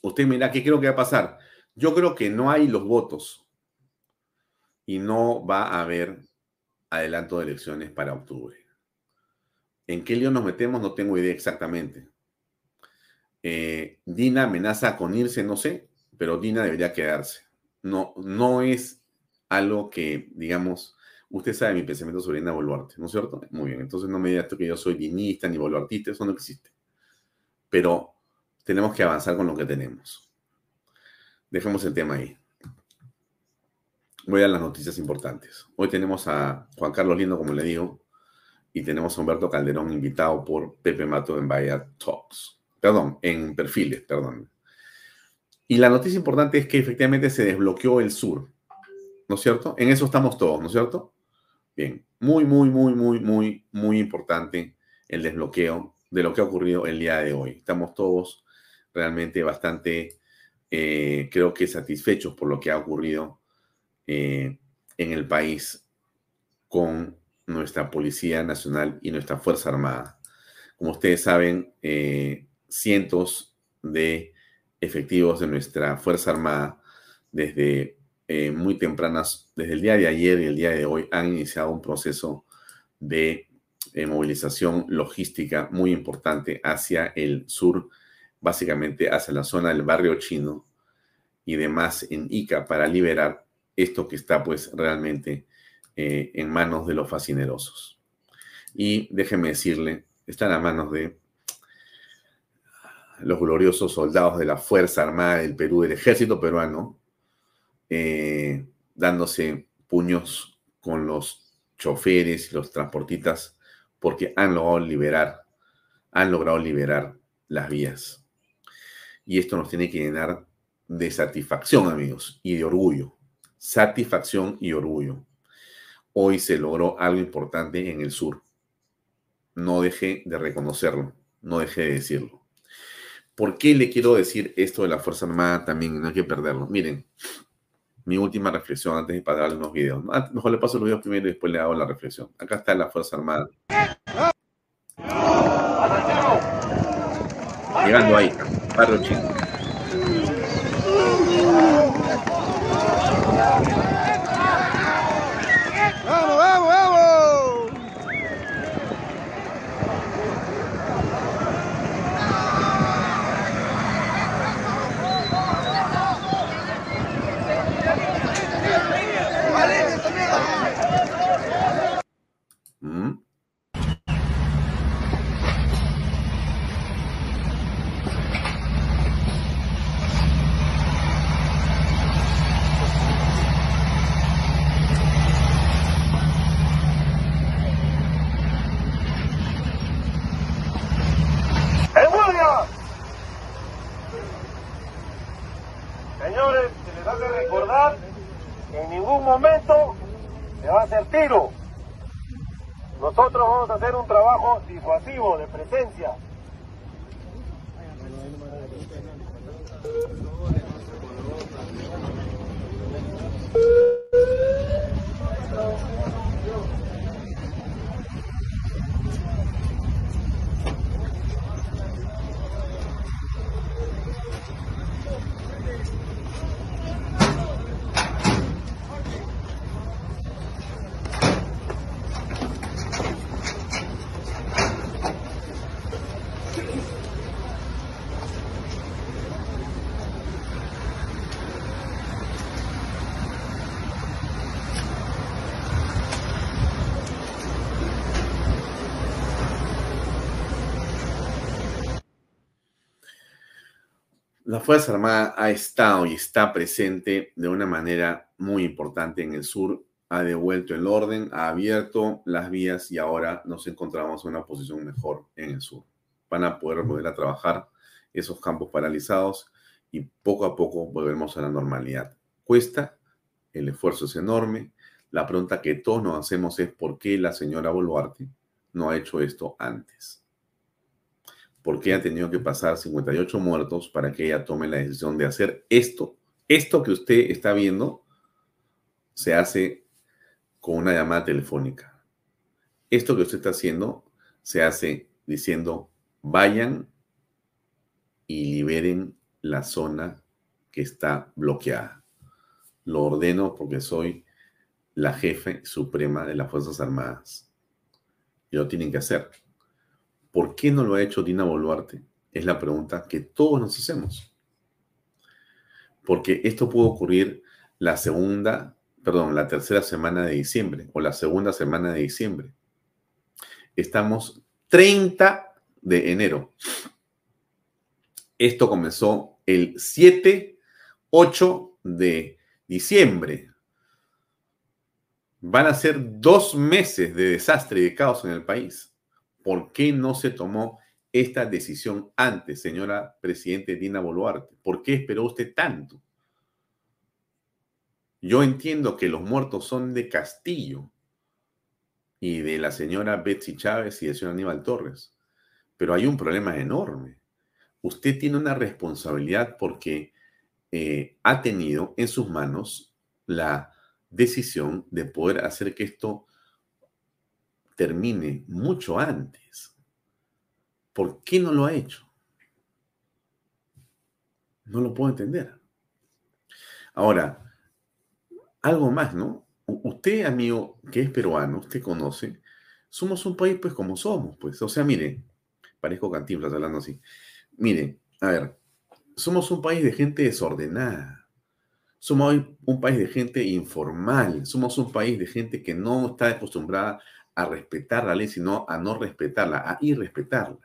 Usted mira, ¿qué creo que va a pasar? Yo creo que no hay los votos y no va a haber adelanto de elecciones para octubre. ¿En qué lío nos metemos? No tengo idea exactamente. Eh, Dina amenaza con irse, no sé, pero Dina debería quedarse. No, no es algo que, digamos, usted sabe mi pensamiento sobre Dina Boluarte, ¿no es cierto? Muy bien, entonces no me diga que yo soy dinista ni boluartista, eso no existe. Pero tenemos que avanzar con lo que tenemos. Dejemos el tema ahí. Voy a las noticias importantes. Hoy tenemos a Juan Carlos Lindo, como le digo, y tenemos a Humberto Calderón invitado por Pepe Mato en Bahía Talks. Perdón, en perfiles, perdón. Y la noticia importante es que efectivamente se desbloqueó el sur. ¿No es cierto? En eso estamos todos, ¿no es cierto? Bien, muy, muy, muy, muy, muy, muy importante el desbloqueo de lo que ha ocurrido el día de hoy. Estamos todos realmente bastante, eh, creo que satisfechos por lo que ha ocurrido eh, en el país con nuestra Policía Nacional y nuestra Fuerza Armada. Como ustedes saben, eh, cientos de efectivos de nuestra Fuerza Armada desde eh, muy tempranas, desde el día de ayer y el día de hoy, han iniciado un proceso de movilización logística muy importante hacia el sur, básicamente hacia la zona del barrio chino y demás en Ica para liberar esto que está pues realmente eh, en manos de los fascinerosos. Y déjeme decirle, está en manos de los gloriosos soldados de la Fuerza Armada del Perú, del ejército peruano, eh, dándose puños con los choferes y los transportistas porque han logrado liberar, han logrado liberar las vías. Y esto nos tiene que llenar de satisfacción, amigos, y de orgullo satisfacción y orgullo. Hoy se logró algo importante en el sur. No deje de reconocerlo, no deje de decirlo. ¿Por qué le quiero decir esto de la Fuerza Armada también? No hay que perderlo. Miren, mi última reflexión antes de pasar unos videos. Ah, mejor le paso los videos primero y después le hago la reflexión. Acá está la Fuerza Armada. Llegando ahí, barrio chino. presencia. La Fuerza Armada ha estado y está presente de una manera muy importante en el sur, ha devuelto el orden, ha abierto las vías y ahora nos encontramos en una posición mejor en el sur. Van a poder volver a trabajar esos campos paralizados y poco a poco volvemos a la normalidad. Cuesta, el esfuerzo es enorme. La pregunta que todos nos hacemos es por qué la señora Boluarte no ha hecho esto antes por qué ha tenido que pasar 58 muertos para que ella tome la decisión de hacer esto. Esto que usted está viendo se hace con una llamada telefónica. Esto que usted está haciendo se hace diciendo, vayan y liberen la zona que está bloqueada. Lo ordeno porque soy la jefe suprema de las Fuerzas Armadas. Y lo tienen que hacer. ¿Por qué no lo ha hecho Dina Boluarte? Es la pregunta que todos nos hacemos. Porque esto puede ocurrir la segunda, perdón, la tercera semana de diciembre o la segunda semana de diciembre. Estamos 30 de enero. Esto comenzó el 7, 8 de diciembre. Van a ser dos meses de desastre y de caos en el país. ¿Por qué no se tomó esta decisión antes, señora Presidente Dina Boluarte? ¿Por qué esperó usted tanto? Yo entiendo que los muertos son de Castillo y de la señora Betsy Chávez y del señor Aníbal Torres, pero hay un problema enorme. Usted tiene una responsabilidad porque eh, ha tenido en sus manos la decisión de poder hacer que esto termine mucho antes. ¿Por qué no lo ha hecho? No lo puedo entender. Ahora, algo más, ¿no? Usted, amigo, que es peruano, usted conoce, somos un país pues como somos, pues. O sea, mire, parezco cantinflas hablando así. Mire, a ver, somos un país de gente desordenada. Somos un país de gente informal. Somos un país de gente que no está acostumbrada a respetar la ley, sino a no respetarla, a irrespetarla.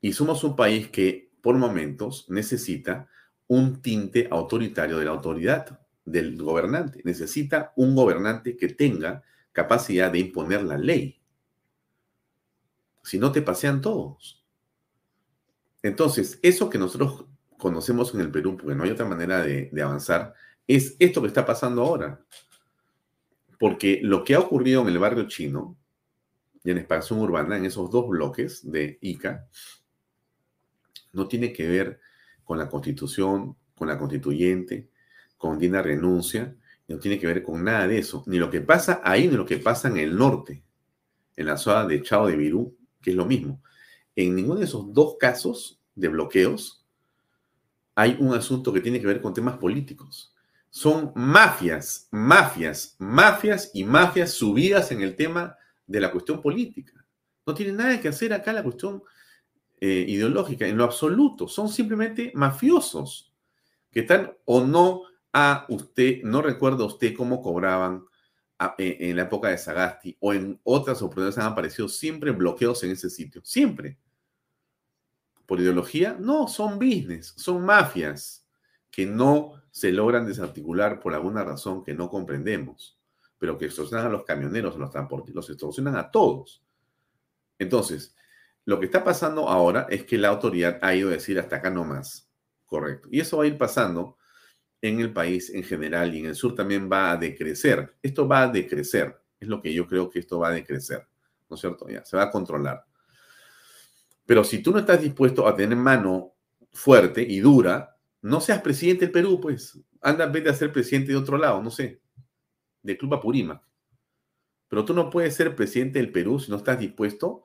Y somos un país que por momentos necesita un tinte autoritario de la autoridad, del gobernante. Necesita un gobernante que tenga capacidad de imponer la ley. Si no, te pasean todos. Entonces, eso que nosotros conocemos en el Perú, porque no hay otra manera de, de avanzar, es esto que está pasando ahora. Porque lo que ha ocurrido en el barrio chino y en expansión urbana, en esos dos bloques de ICA, no tiene que ver con la constitución, con la constituyente, con Dina renuncia, no tiene que ver con nada de eso. Ni lo que pasa ahí, ni lo que pasa en el norte, en la zona de Chao de Virú, que es lo mismo. En ninguno de esos dos casos de bloqueos hay un asunto que tiene que ver con temas políticos son mafias, mafias, mafias y mafias subidas en el tema de la cuestión política. No tiene nada que hacer acá la cuestión eh, ideológica, en lo absoluto. Son simplemente mafiosos que están o no a usted, no recuerda usted cómo cobraban e, en la época de Sagasti o en otras oportunidades han aparecido siempre bloqueos en ese sitio. Siempre. ¿Por ideología? No, son business, son mafias que no se logran desarticular por alguna razón que no comprendemos, pero que extorsionan a los camioneros, a los transportistas, los extorsionan a todos. Entonces, lo que está pasando ahora es que la autoridad ha ido a decir hasta acá no más. Correcto. Y eso va a ir pasando en el país en general y en el sur también va a decrecer. Esto va a decrecer. Es lo que yo creo que esto va a decrecer. ¿No es cierto? Ya, se va a controlar. Pero si tú no estás dispuesto a tener mano fuerte y dura, no seas presidente del Perú, pues. Anda vez de ser presidente de otro lado, no sé. De Club Apurímac. Pero tú no puedes ser presidente del Perú si no estás dispuesto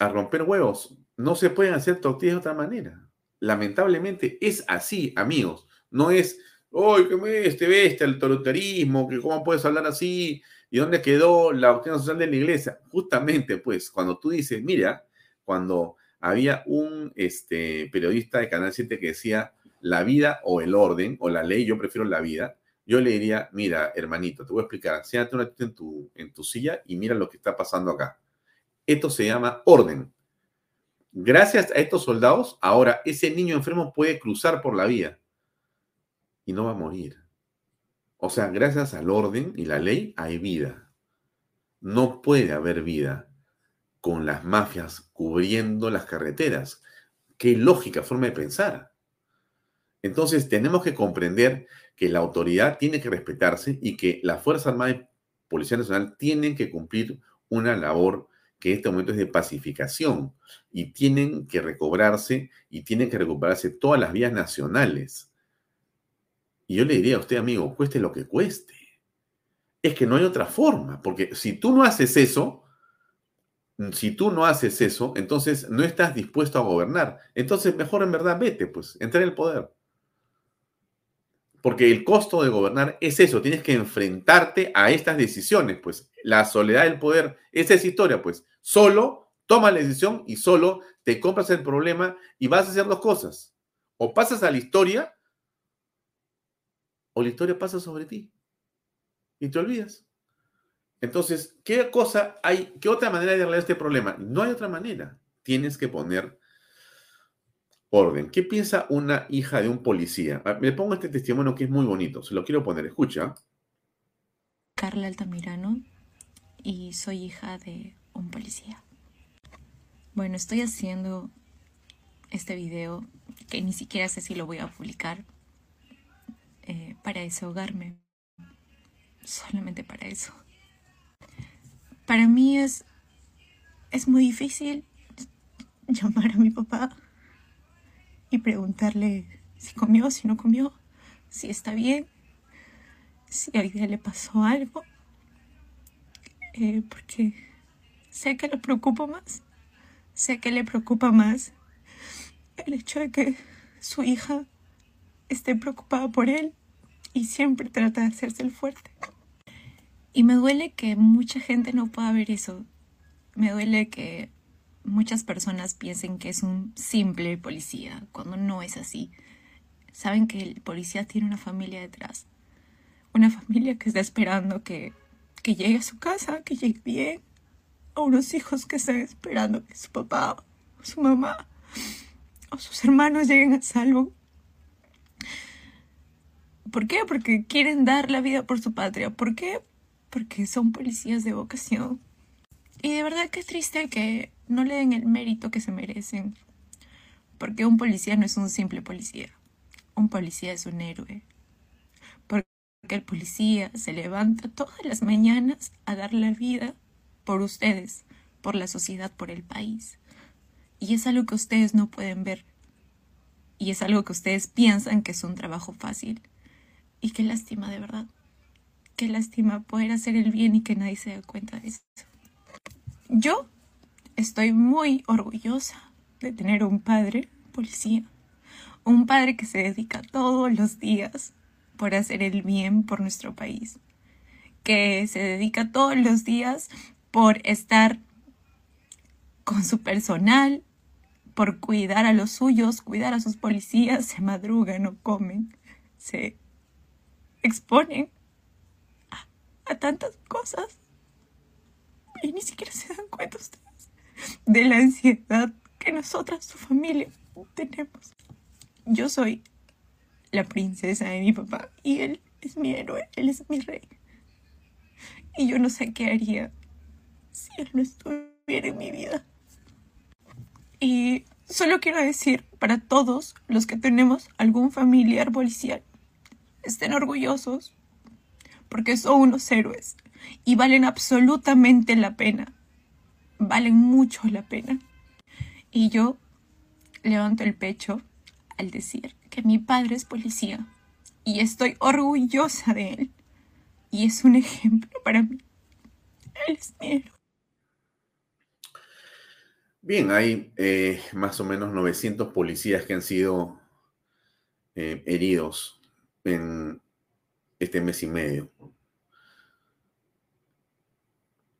a romper huevos. No se pueden hacer tortillas de otra manera. Lamentablemente es así, amigos. No es, ¡ay, qué me este el autoritarismo! que ¿Cómo puedes hablar así? ¿Y dónde quedó la doctrina social de la iglesia? Justamente, pues, cuando tú dices, mira, cuando había un este, periodista de Canal 7 que decía, la vida o el orden, o la ley, yo prefiero la vida, yo le diría, mira, hermanito, te voy a explicar, siéntate una en tu, en tu silla y mira lo que está pasando acá. Esto se llama orden. Gracias a estos soldados, ahora ese niño enfermo puede cruzar por la vía y no va a morir. O sea, gracias al orden y la ley hay vida. No puede haber vida con las mafias cubriendo las carreteras. Qué lógica forma de pensar. Entonces tenemos que comprender que la autoridad tiene que respetarse y que la Fuerza Armada y Policía Nacional tienen que cumplir una labor que en este momento es de pacificación y tienen que recobrarse y tienen que recuperarse todas las vías nacionales. Y yo le diría a usted, amigo, cueste lo que cueste. Es que no hay otra forma, porque si tú no haces eso, si tú no haces eso, entonces no estás dispuesto a gobernar. Entonces, mejor en verdad vete, pues, entra en el poder. Porque el costo de gobernar es eso, tienes que enfrentarte a estas decisiones, pues la soledad del poder, esa es historia, pues solo toma la decisión y solo te compras el problema y vas a hacer dos cosas. O pasas a la historia o la historia pasa sobre ti y te olvidas. Entonces, ¿qué cosa hay, qué otra manera de arreglar este problema? No hay otra manera. Tienes que poner orden. ¿Qué piensa una hija de un policía? Ah, me pongo este testimonio que es muy bonito, se lo quiero poner, escucha. Carla Altamirano y soy hija de un policía. Bueno, estoy haciendo este video que ni siquiera sé si lo voy a publicar eh, para desahogarme. Solamente para eso. Para mí es, es muy difícil llamar a mi papá y preguntarle si comió, si no comió, si está bien, si a día le pasó algo. Eh, porque sé que le preocupa más. Sé que le preocupa más el hecho de que su hija esté preocupada por él y siempre trata de hacerse el fuerte. Y me duele que mucha gente no pueda ver eso. Me duele que muchas personas piensen que es un simple policía, cuando no es así. Saben que el policía tiene una familia detrás. Una familia que está esperando que, que llegue a su casa, que llegue bien. O unos hijos que están esperando que su papá o su mamá o sus hermanos lleguen a salvo. ¿Por qué? Porque quieren dar la vida por su patria. ¿Por qué? Porque son policías de vocación. Y de verdad que es triste que no le den el mérito que se merecen. Porque un policía no es un simple policía. Un policía es un héroe. Porque el policía se levanta todas las mañanas a dar la vida por ustedes, por la sociedad, por el país. Y es algo que ustedes no pueden ver. Y es algo que ustedes piensan que es un trabajo fácil. Y qué lástima, de verdad. Qué lástima poder hacer el bien y que nadie se dé cuenta de eso. Yo estoy muy orgullosa de tener un padre policía, un padre que se dedica todos los días por hacer el bien por nuestro país, que se dedica todos los días por estar con su personal, por cuidar a los suyos, cuidar a sus policías, se madrugan, no comen, se exponen a, a tantas cosas y ni siquiera se dan cuenta ustedes de la ansiedad que nosotras, su familia, tenemos. Yo soy la princesa de mi papá y él es mi héroe, él es mi rey. Y yo no sé qué haría si él no estuviera en mi vida. Y solo quiero decir para todos los que tenemos algún familiar policial, estén orgullosos porque son unos héroes y valen absolutamente la pena valen mucho la pena. Y yo levanto el pecho al decir que mi padre es policía y estoy orgullosa de él. Y es un ejemplo para mí. Él es mi Bien, hay eh, más o menos 900 policías que han sido eh, heridos en este mes y medio.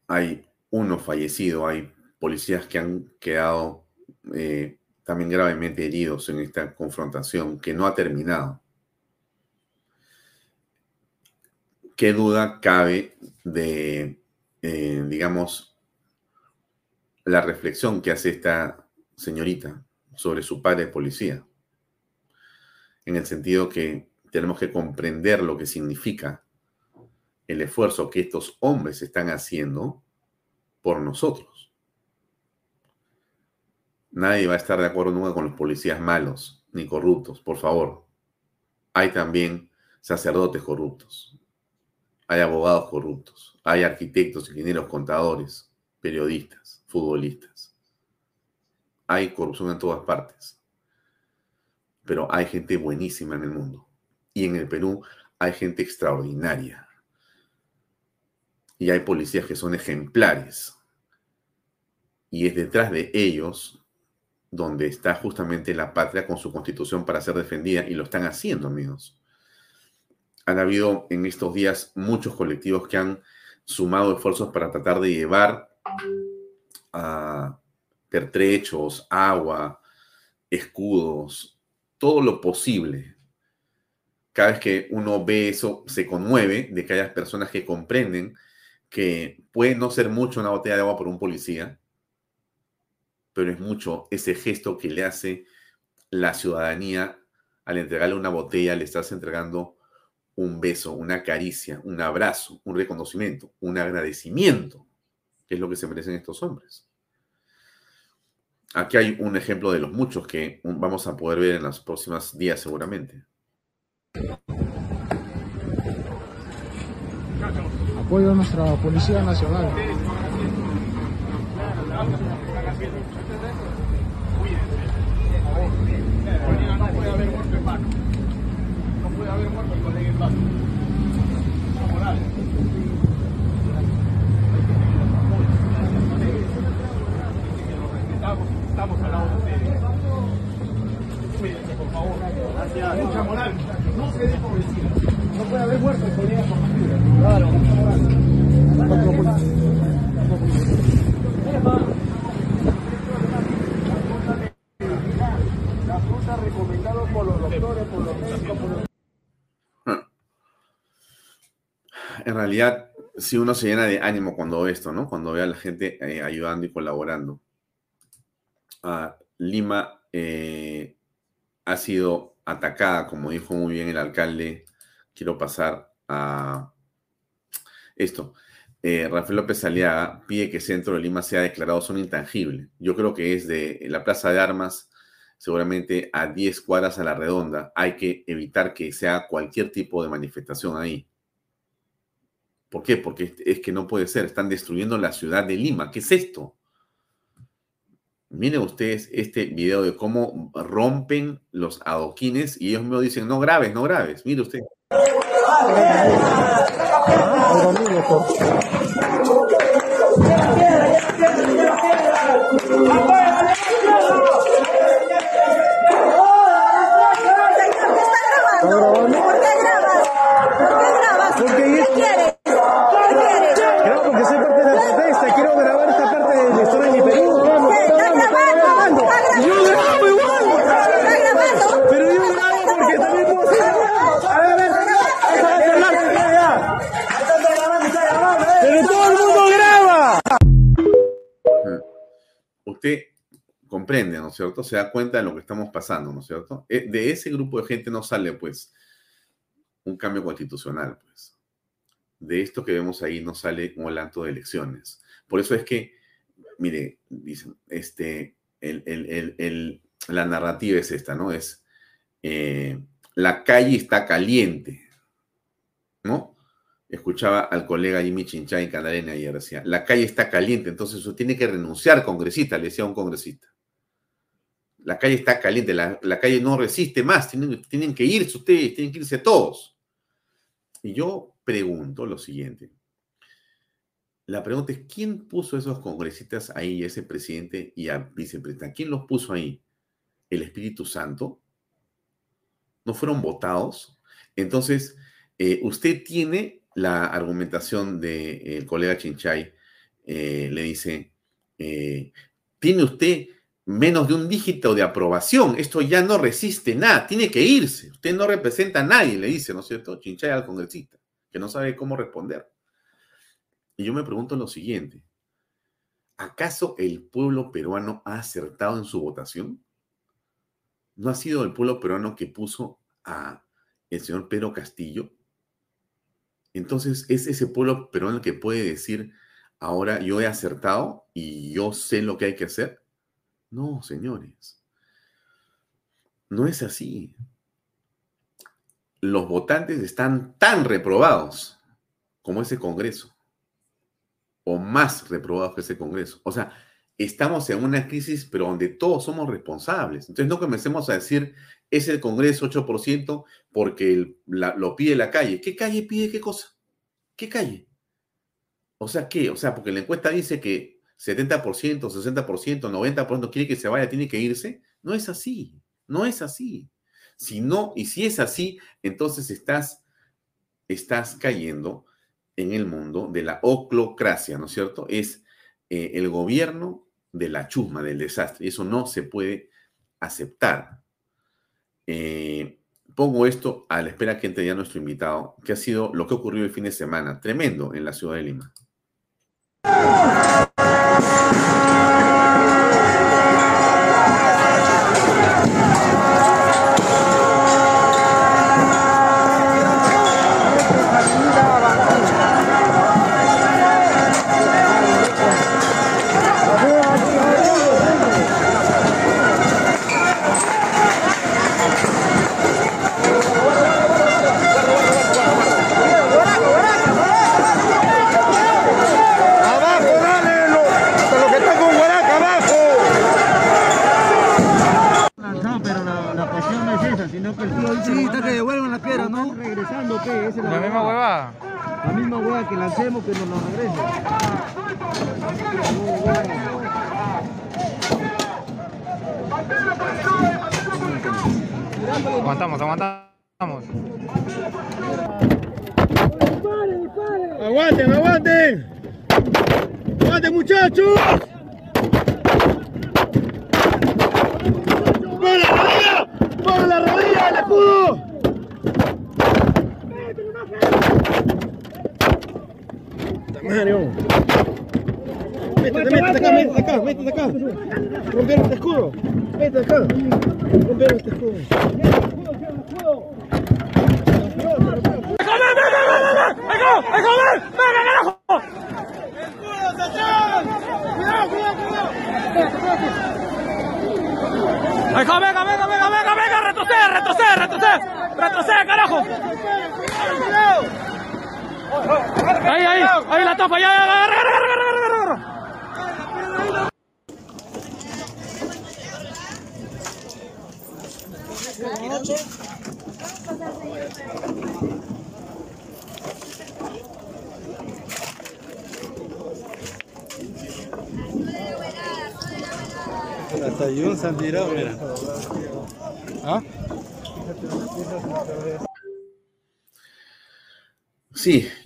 Hay uno fallecido, hay policías que han quedado eh, también gravemente heridos en esta confrontación que no ha terminado. ¿Qué duda cabe de, digamos, la reflexión que hace esta señorita sobre su padre policía, en el sentido que tenemos que comprender lo que significa el esfuerzo que estos hombres están haciendo por nosotros. Nadie va a estar de acuerdo nunca con los policías malos ni corruptos, por favor. Hay también sacerdotes corruptos, hay abogados corruptos, hay arquitectos, ingenieros, contadores, periodistas futbolistas. Hay corrupción en todas partes, pero hay gente buenísima en el mundo. Y en el Perú hay gente extraordinaria. Y hay policías que son ejemplares. Y es detrás de ellos donde está justamente la patria con su constitución para ser defendida. Y lo están haciendo, amigos. Han habido en estos días muchos colectivos que han sumado esfuerzos para tratar de llevar pertrechos, agua, escudos, todo lo posible. Cada vez que uno ve eso, se conmueve de que haya personas que comprenden que puede no ser mucho una botella de agua por un policía, pero es mucho ese gesto que le hace la ciudadanía al entregarle una botella, le estás entregando un beso, una caricia, un abrazo, un reconocimiento, un agradecimiento, que es lo que se merecen estos hombres. Aquí hay un ejemplo de los muchos que vamos a poder ver en los próximos días seguramente. Apoyo a nuestra Policía Nacional. No puede haber muerto en vano. No puede haber muerto en colega en vano. moral. Estamos al lado de ustedes. Cuídense, por favor. Mucha moral. No se dé pobrecida. No puede haber muertos con Claro. La fruta recomendada por los doctores, por los médicos, por los... En realidad, si uno se llena de ánimo cuando ve esto, ¿no? Cuando ve a la gente eh, ayudando y colaborando. Lima eh, ha sido atacada, como dijo muy bien el alcalde. Quiero pasar a esto. Eh, Rafael López Aliaga pide que Centro de Lima sea declarado zona intangible. Yo creo que es de la Plaza de Armas, seguramente a 10 cuadras a la redonda. Hay que evitar que sea cualquier tipo de manifestación ahí. ¿Por qué? Porque es que no puede ser. Están destruyendo la ciudad de Lima. ¿Qué es esto? Miren ustedes este video de cómo rompen los adoquines y ellos me dicen, no graves, no graves. Mire usted. Comprende, ¿no es cierto? Se da cuenta de lo que estamos pasando, ¿no es cierto? Eh, de ese grupo de gente no sale, pues, un cambio constitucional, pues. De esto que vemos ahí no sale un adelanto de elecciones. Por eso es que, mire, dicen, este, la narrativa es esta, ¿no? Es, eh, la calle está caliente, ¿no? Escuchaba al colega Jimmy Chinchay en Canarena ayer, decía, la calle está caliente, entonces usted tiene que renunciar, congresista, le decía un congresista la calle está caliente, la, calle no resiste más, tienen, tienen, que irse ustedes, tienen que irse todos. Y yo pregunto lo siguiente, la pregunta es, ¿quién puso esos congresistas ahí, ese presidente y a vicepresidente? ¿Quién los puso ahí? ¿El Espíritu Santo? ¿No fueron votados? Entonces, eh, usted tiene la argumentación del colega Chinchay, eh, le dice, eh, tiene usted menos de un dígito de aprobación, esto ya no resiste nada, tiene que irse, usted no representa a nadie, le dice, ¿no es cierto? Chinchay al congresista, que no sabe cómo responder. Y yo me pregunto lo siguiente, ¿acaso el pueblo peruano ha acertado en su votación? ¿No ha sido el pueblo peruano que puso a el señor Pedro Castillo? Entonces, ¿es ese pueblo peruano el que puede decir, ahora yo he acertado y yo sé lo que hay que hacer? No, señores. No es así. Los votantes están tan reprobados como ese Congreso, o más reprobados que ese Congreso. O sea, estamos en una crisis, pero donde todos somos responsables. Entonces, no comencemos a decir, es el Congreso 8% porque lo pide la calle. ¿Qué calle pide qué cosa? ¿Qué calle? O sea, ¿qué? O sea, porque la encuesta dice que 70%, 60%, 90% quiere que se vaya, tiene que irse. No es así, no es así. Si no, y si es así, entonces estás, estás cayendo en el mundo de la oclocracia, ¿no es cierto? Es eh, el gobierno de la chusma, del desastre. Eso no se puede aceptar. Eh, pongo esto a la espera que entre ya nuestro invitado, que ha sido lo que ocurrió el fin de semana, tremendo en la ciudad de Lima. que lancemos que nos lo regrese. Aguantamos, aguantamos. ¡Aguanten, aguanten! ¡Aguanten muchachos! vete de acá. Rompieron el escudo. De acá.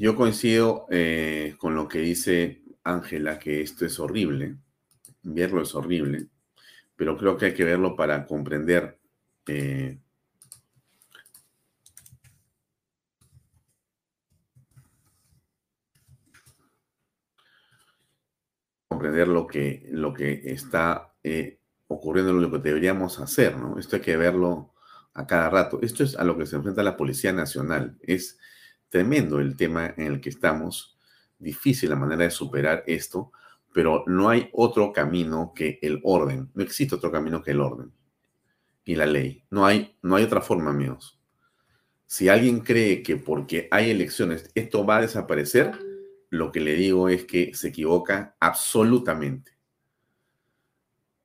Yo coincido eh, con lo que dice Ángela, que esto es horrible, verlo es horrible, pero creo que hay que verlo para comprender eh, comprender lo que, lo que está eh, ocurriendo lo que deberíamos hacer, ¿no? Esto hay que verlo a cada rato. Esto es a lo que se enfrenta la Policía Nacional. Es tremendo el tema en el que estamos, difícil la manera de superar esto, pero no hay otro camino que el orden. No existe otro camino que el orden y la ley. No hay, no hay otra forma, amigos. Si alguien cree que porque hay elecciones esto va a desaparecer, lo que le digo es que se equivoca absolutamente.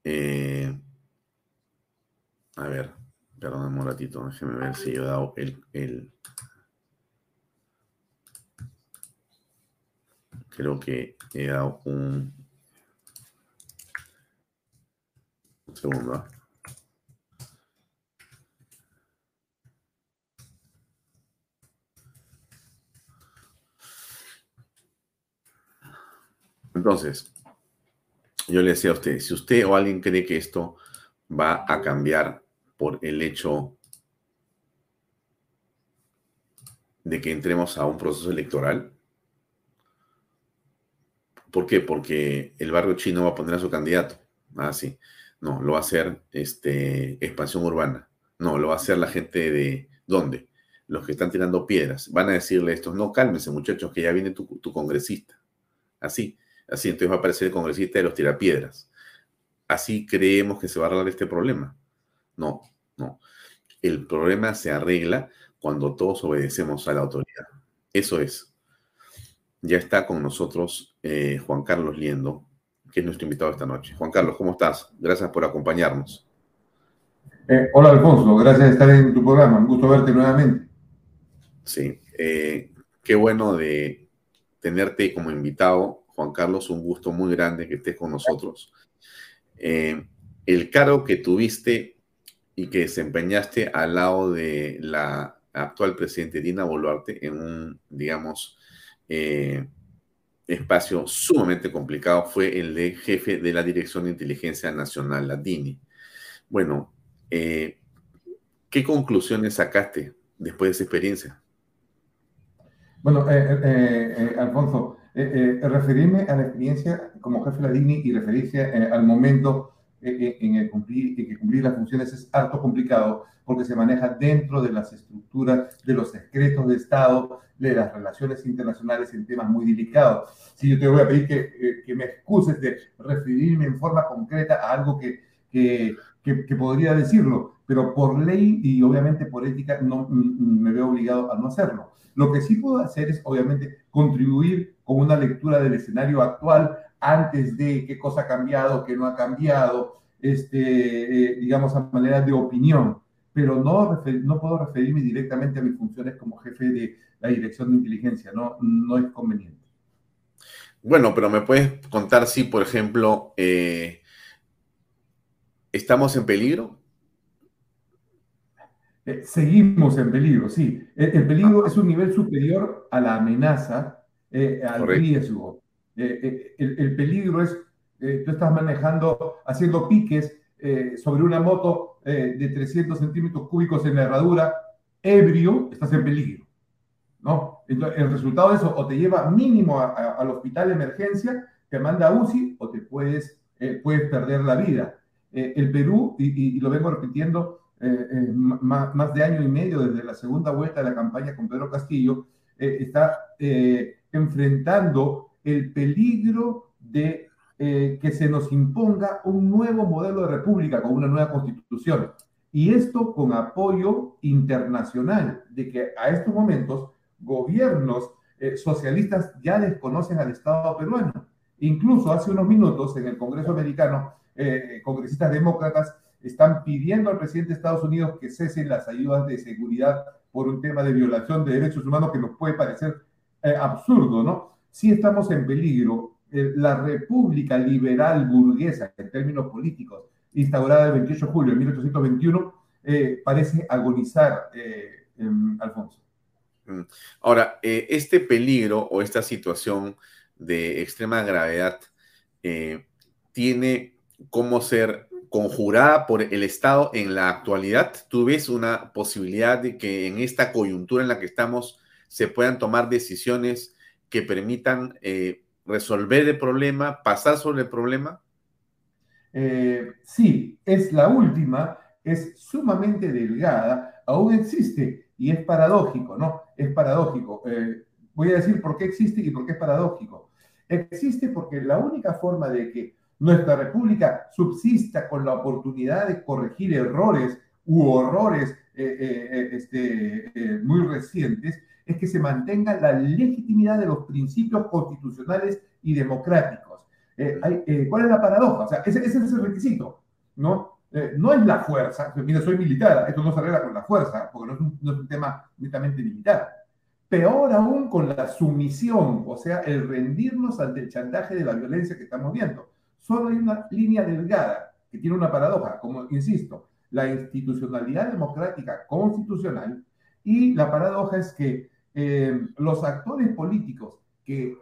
Eh, a ver, perdón un ratito, déjeme ver si yo he dado el, el... Creo que he dado un... Un segundo. ¿ah? Entonces, yo le decía a usted, si usted o alguien cree que esto va a cambiar por el hecho de que entremos a un proceso electoral, ¿por qué? Porque el barrio chino va a poner a su candidato. Ah, sí. No, lo va a hacer este, expansión urbana. No, lo va a hacer la gente de... ¿Dónde? Los que están tirando piedras. Van a decirle estos, no, cálmense muchachos, que ya viene tu, tu congresista. Así. Así, entonces va a aparecer el congresista de los tirapiedras. Así creemos que se va a arreglar este problema. No, no. El problema se arregla cuando todos obedecemos a la autoridad. Eso es. Ya está con nosotros eh, Juan Carlos Liendo, que es nuestro invitado esta noche. Juan Carlos, ¿cómo estás? Gracias por acompañarnos. Eh, hola Alfonso, gracias por estar en tu programa. Un gusto verte nuevamente. Sí, eh, qué bueno de tenerte como invitado Juan Carlos, un gusto muy grande que estés con nosotros. El cargo que tuviste y que desempeñaste al lado de la actual presidente Dina Boluarte en un, digamos, eh, espacio sumamente complicado fue el de jefe de la Dirección de Inteligencia Nacional, la DINI. Bueno, eh, ¿qué conclusiones sacaste después de esa experiencia? Bueno, Alfonso, eh, eh, referirme a la experiencia como jefe de la DINI y referirse al momento en, el cumplir, que cumplir las funciones es harto complicado porque se maneja dentro de las estructuras de los secretos de Estado, de las relaciones internacionales en temas muy delicados. Si yo te voy a pedir que, que me excuses de referirme en forma concreta a algo que, que, que, podría decirlo, pero por ley y obviamente por ética no me veo obligado a no hacerlo. Lo que sí puedo hacer es obviamente contribuir con una lectura del escenario actual antes de qué cosa ha cambiado, qué no ha cambiado, este, eh, digamos, a manera de opinión, pero no, no puedo referirme directamente a mis funciones como jefe de la dirección de inteligencia, no, no es conveniente. Bueno, pero me puedes contar si, por ejemplo, eh, estamos en peligro. Eh, seguimos en peligro, sí. el peligro es un nivel superior a la amenaza eh, al riesgo. Eh, eh, el, peligro es, tú estás manejando, haciendo piques sobre una moto de 300 centímetros cúbicos en la herradura, ebrio, estás en peligro. ¿no? Entonces, el resultado de eso o te lleva mínimo al hospital de emergencia, te manda a UCI o te puedes, puedes perder la vida. el Perú, y, lo vengo repitiendo más, más, de año y medio desde la segunda vuelta de la campaña con Pedro Castillo, está enfrentando el peligro de eh, que se nos imponga un nuevo modelo de república con una nueva constitución. Y esto con apoyo internacional, de que a estos momentos gobiernos eh, socialistas ya desconocen al Estado peruano. Incluso hace unos minutos en el Congreso americano, eh, congresistas demócratas están pidiendo al presidente de Estados Unidos que cesen las ayudas de seguridad por un tema de violación de derechos humanos que nos puede parecer eh, absurdo, ¿no? Si estamos en peligro. Eh, la República Liberal Burguesa, en términos políticos, instaurada el 28 de julio de 1821, eh, parece agonizar, Alfonso. Mm. Ahora, este peligro o esta situación de extrema gravedad tiene cómo ser conjurada por el Estado en la actualidad. ¿Tú ves una posibilidad de que en esta coyuntura en la que estamos se puedan tomar decisiones que permitan eh, resolver el problema, pasar sobre el problema? Eh, sí, es la última, es sumamente delgada, aún existe y es paradójico, ¿no? Es paradójico. Eh, voy a decir por qué existe y por qué es paradójico. Existe porque la única forma de que nuestra república subsista con la oportunidad de corregir errores u horrores este, muy recientes es que se mantenga la legitimidad de los principios constitucionales y democráticos. Eh, eh, ¿Cuál es la paradoja? O sea, ese, es el requisito, ¿no? Eh, no es la fuerza, mira, soy militar, esto no se arregla con la fuerza, porque no es un, tema netamente militar, peor aún con la sumisión, o sea, el rendirnos ante el chantaje de la violencia que estamos viendo. Solo hay una línea delgada que tiene una paradoja, como insisto, la institucionalidad democrática constitucional y la paradoja es que eh, los actores políticos que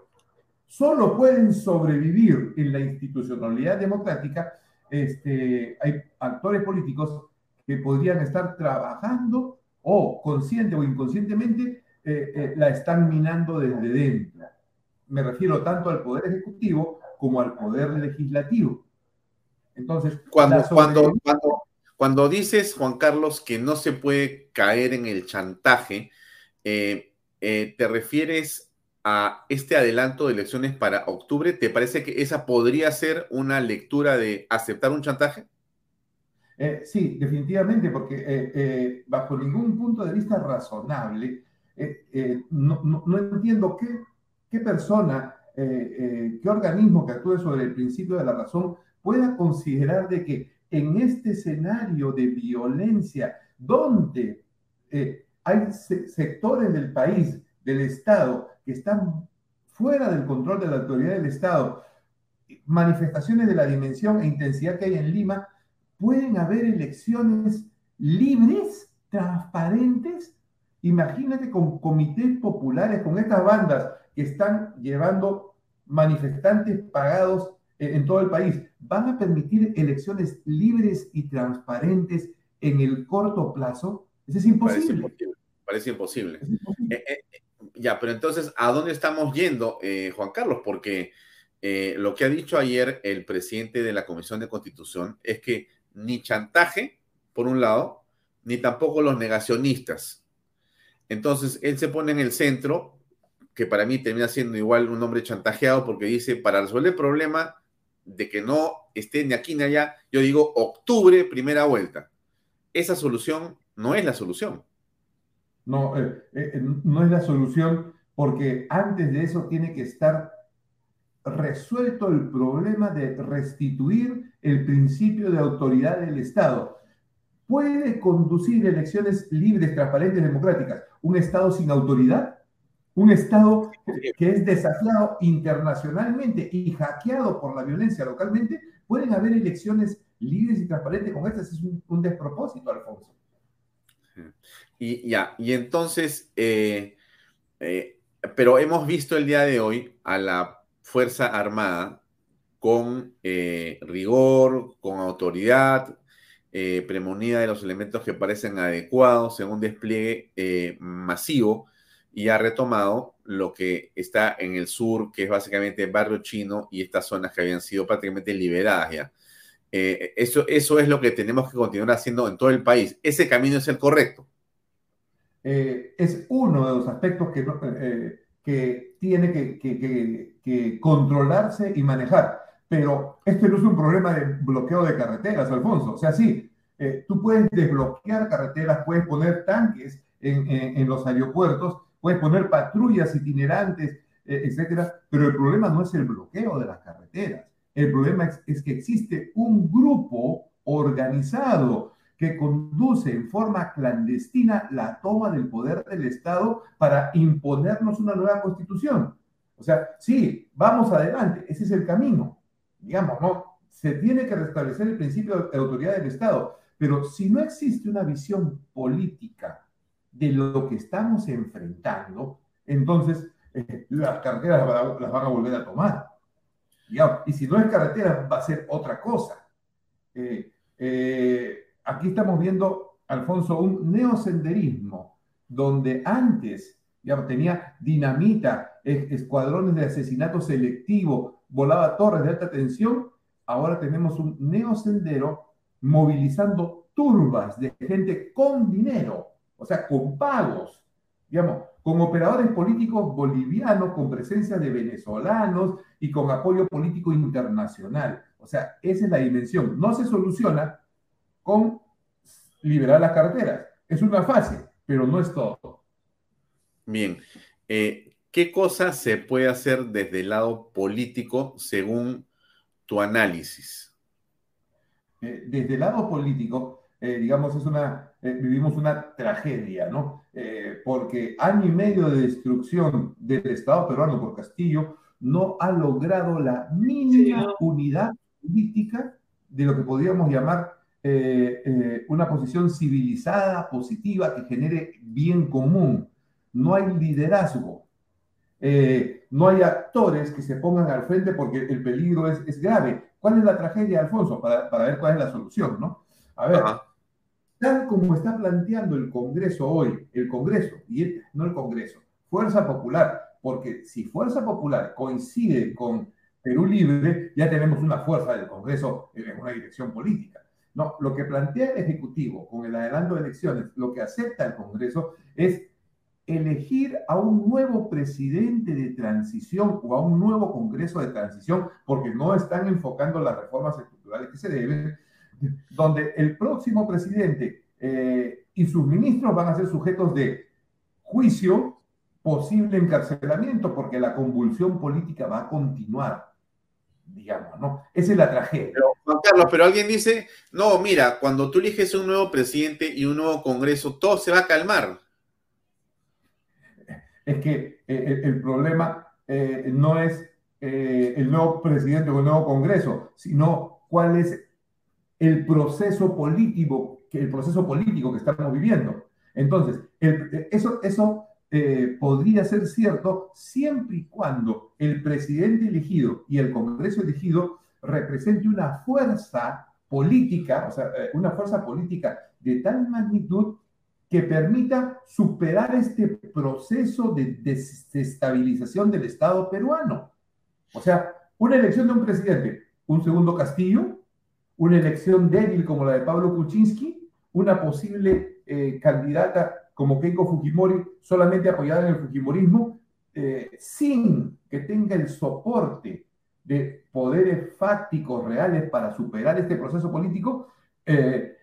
solo pueden sobrevivir en la institucionalidad democrática, este, hay actores políticos que podrían estar trabajando o consciente o inconscientemente eh, eh, la están minando desde dentro. Me refiero tanto al poder ejecutivo como al poder legislativo. Entonces, cuando, cuando, cuando, cuando dices, Juan Carlos, que no se puede caer en el chantaje, eh, ¿te refieres a este adelanto de elecciones para octubre? ¿Te parece que esa podría ser una lectura de aceptar un chantaje? sí, definitivamente, porque bajo ningún punto de vista razonable, eh, eh, no, entiendo qué, qué persona, eh, qué organismo que actúe sobre el principio de la razón pueda considerar de que en este escenario de violencia, donde hay sectores del país, del Estado, que están fuera del control de la autoridad del Estado, manifestaciones de la dimensión e intensidad que hay en Lima, pueden haber elecciones libres, transparentes Imagínate con comités populares, con estas bandas que están llevando manifestantes pagados en todo el país. ¿Van a permitir elecciones libres y transparentes en el corto plazo? Eso es imposible. Parece imposible. Eh, eh, ya, pero entonces, ¿a dónde estamos yendo, eh, Juan Carlos? Porque lo que ha dicho ayer el presidente de la Comisión de Constitución es que ni chantaje, por un lado, ni tampoco los negacionistas entonces, él se pone en el centro, que para mí termina siendo igual un hombre chantajeado porque dice, para resolver el problema de que no esté ni aquí ni allá, yo digo octubre, primera vuelta. Esa solución no es la solución. No, eh, eh, no es la solución porque antes de eso tiene que estar resuelto el problema de restituir el principio de autoridad del Estado puede conducir elecciones libres, transparentes, democráticas. Un Estado sin autoridad, un Estado que es desafiado internacionalmente y hackeado por la violencia localmente, pueden haber elecciones libres y transparentes con estas. Es un, despropósito, Alfonso. Y ya, y entonces, eh, eh, pero hemos visto el día de hoy a la Fuerza Armada con eh, rigor, con autoridad, premonida de los elementos que parecen adecuados en un despliegue masivo y ha retomado lo que está en el sur, que es básicamente barrio chino y estas zonas que habían sido prácticamente liberadas ya. Eso, eso es lo que tenemos que continuar haciendo en todo el país. ¿Ese camino es el correcto? Es uno de los aspectos que, que tiene que, que controlarse y manejar pero este no es un problema de bloqueo de carreteras, Alfonso. O sea, sí, eh, tú puedes desbloquear carreteras, puedes poner tanques en, los aeropuertos, puedes poner patrullas itinerantes, eh, etcétera, pero el problema no es el bloqueo de las carreteras. El problema es, que existe un grupo organizado que conduce en forma clandestina la toma del poder del Estado para imponernos una nueva constitución. O sea, sí, vamos adelante, ese es el camino, digamos, ¿no? Se tiene que restablecer el principio de autoridad del Estado, pero si no existe una visión política de lo que estamos enfrentando, entonces eh, las carreteras las, van a volver a tomar. Y si no es carretera, va a ser otra cosa. Eh, eh, aquí estamos viendo, Alfonso, un neosenderismo, donde antes ya tenía dinamita, escuadrones de asesinato selectivo, volaba torres de alta tensión, ahora tenemos un neosendero movilizando turbas de gente con dinero, o sea, con pagos, digamos, con operadores políticos bolivianos, con presencia de venezolanos y con apoyo político internacional. O sea, esa es la dimensión. No se soluciona con liberar las carreteras. Es una fase, pero no es todo. Bien. Eh, ¿Qué cosas se puede hacer desde el lado político según tu análisis? Eh, desde el lado político, eh, digamos, es una, eh, vivimos una tragedia, ¿no? Eh, porque año y medio de destrucción del Estado peruano por Castillo no ha logrado la mínima unidad política de lo que podríamos llamar una posición civilizada, positiva, que genere bien común. No hay liderazgo. no hay actores que se pongan al frente porque el peligro es, es grave. ¿Cuál es la tragedia, Alfonso? Para, para ver cuál es la solución, ¿no? A ver, tal como está planteando el Congreso hoy, el Congreso, y no el Congreso, Fuerza Popular, porque si Fuerza Popular coincide con Perú Libre, ya tenemos una fuerza del Congreso en una dirección política. No, lo que plantea el Ejecutivo con el adelanto de elecciones, lo que acepta el Congreso es elegir a un nuevo presidente de transición o a un nuevo Congreso de transición, porque no están enfocando las reformas estructurales que se deben, donde el próximo presidente eh, y sus ministros van a ser sujetos de juicio, posible encarcelamiento, porque la convulsión política va a continuar, digamos, ¿no? Esa es la tragedia. Pero, Juan Carlos, pero alguien dice, no, mira, cuando tú eliges un nuevo presidente y un nuevo Congreso, todo se va a calmar. Es que eh, el, problema eh, no es el nuevo presidente o el nuevo Congreso, sino cuál es el proceso político, el proceso político que estamos viviendo. Entonces, eso, eso eh, podría ser cierto siempre y cuando el presidente elegido y el Congreso elegido represente una fuerza política, o sea, eh, una fuerza política de tal magnitud que permita superar este proceso de desestabilización del Estado peruano. O sea, una elección de un presidente, un segundo Castillo, una elección débil como la de Pablo Kuczynski, una posible eh, candidata como Keiko Fujimori solamente apoyada en el Fujimorismo, eh, sin que tenga el soporte de poderes fácticos reales para superar este proceso político, eh,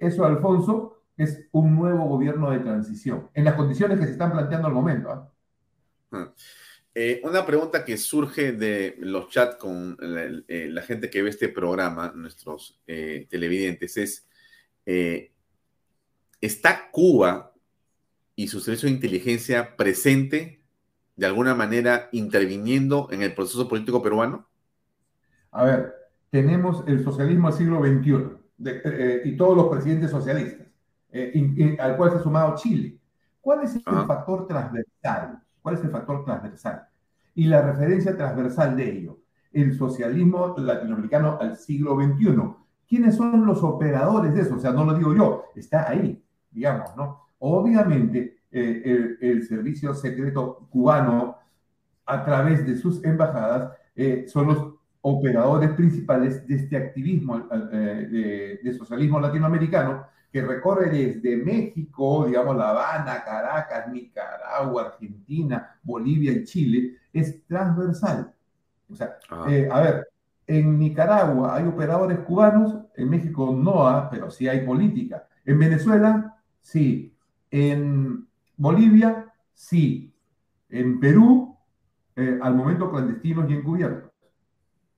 eso, Alfonso, es un nuevo gobierno de transición, en las condiciones que se están planteando al momento. ¿ah? Eh, una pregunta que surge de los chats con eh, la, gente que ve este programa, nuestros eh, televidentes, es, ¿está Cuba y su servicio de inteligencia presente de alguna manera interviniendo en el proceso político peruano? A ver, tenemos el socialismo del siglo XXI y todos los presidentes socialistas, al cual se ha sumado Chile. ¿Cuál es el factor transversal? ¿Cuál es el factor transversal? Y la referencia transversal de ello, el socialismo latinoamericano al siglo XXI. ¿Quiénes son los operadores de eso? O sea, no lo digo yo, está ahí, digamos, ¿no? Obviamente, eh, el, servicio secreto cubano, a través de sus embajadas, eh, son los operadores principales de este activismo eh, de, de socialismo latinoamericano que recorre desde México, digamos, La Habana, Caracas, Nicaragua, Argentina, Bolivia y Chile, es transversal. O sea, ah. a ver, en Nicaragua hay operadores cubanos, en México no pero sí hay política. En Venezuela, sí. En Bolivia, sí. En Perú, eh, al momento clandestinos y encubiertos.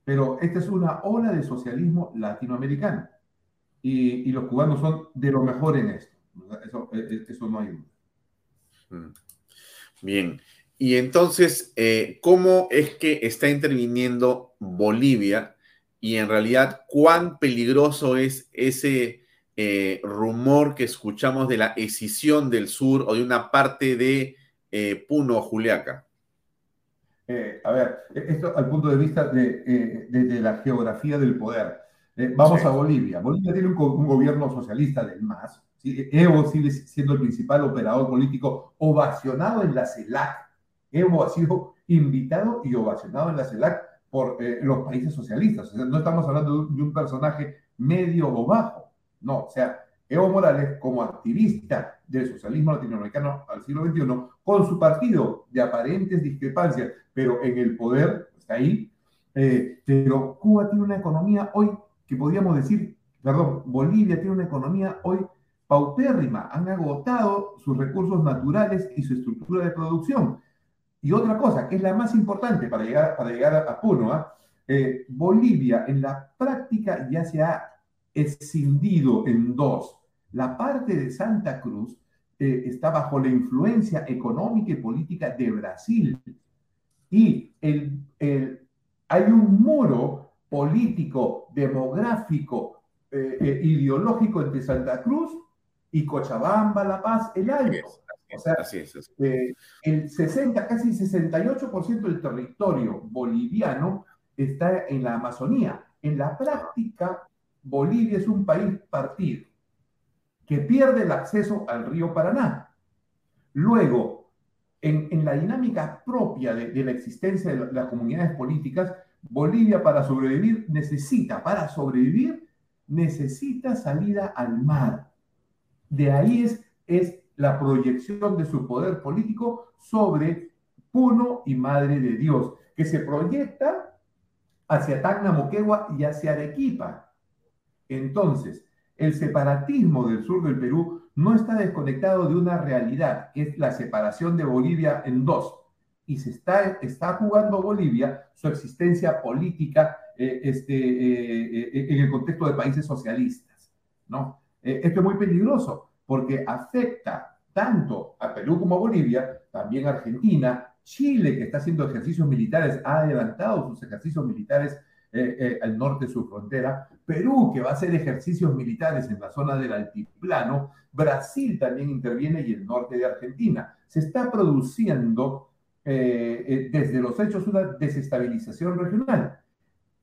Pero esta es una ola de socialismo latinoamericano y, los cubanos son de lo mejor en esto. Eso, e, e, eso no hay duda. Mm. Bien. Y entonces, eh, ¿cómo es que está interviniendo Bolivia? Y en realidad, ¿cuán peligroso es ese eh, rumor que escuchamos de la escisión del sur o de una parte de eh, Puno o Juliaca? a ver, esto al punto de vista de, de la geografía del poder. Eh, vamos a Bolivia. Bolivia tiene un, gobierno socialista del MAS. Evo sigue siendo el principal operador político ovacionado en la CELAC. Evo ha sido invitado y ovacionado en la CELAC por eh, los países socialistas. no estamos hablando de un, personaje medio o bajo. No, o sea, Evo Morales, como activista del socialismo latinoamericano al siglo XXI, con su partido de aparentes discrepancias, pero en el poder, está ahí. Eh, pero Cuba tiene una economía hoy que podríamos decir, perdón, Bolivia tiene una economía hoy paupérrima, han agotado sus recursos naturales y su estructura de producción. Y otra cosa, que es la más importante para llegar, para llegar a, Puno, ¿ah? eh, Bolivia en la práctica ya se ha escindido en dos. La parte de Santa Cruz eh, está bajo la influencia económica y política de Brasil. Y el, hay un muro político, demográfico, eh, eh, ideológico entre Santa Cruz y Cochabamba, La Paz, el Alto. O sea, el 60, casi 68% del territorio boliviano está en la Amazonía. En la práctica, Bolivia es un país partido que pierde el acceso al río Paraná. Luego, en, la dinámica propia de, la existencia de las comunidades políticas, Bolivia para sobrevivir necesita, para sobrevivir, necesita salida al mar. De ahí es, es la proyección de su poder político sobre Puno y Madre de Dios, que se proyecta hacia Tacna, Moquegua y hacia Arequipa. Entonces, el separatismo del sur del Perú no está desconectado de una realidad, es la separación de Bolivia en dos. Y se está, está jugando Bolivia su existencia política eh, este, eh, eh, en el contexto de países socialistas. ¿no? esto es muy peligroso porque afecta tanto a Perú como a Bolivia, también a Argentina, Chile, que está haciendo ejercicios militares, ha adelantado sus ejercicios militares al norte de su frontera, Perú, que va a hacer ejercicios militares en la zona del altiplano, Brasil también interviene y el norte de Argentina. Se está produciendo eh, eh, desde los hechos una desestabilización regional.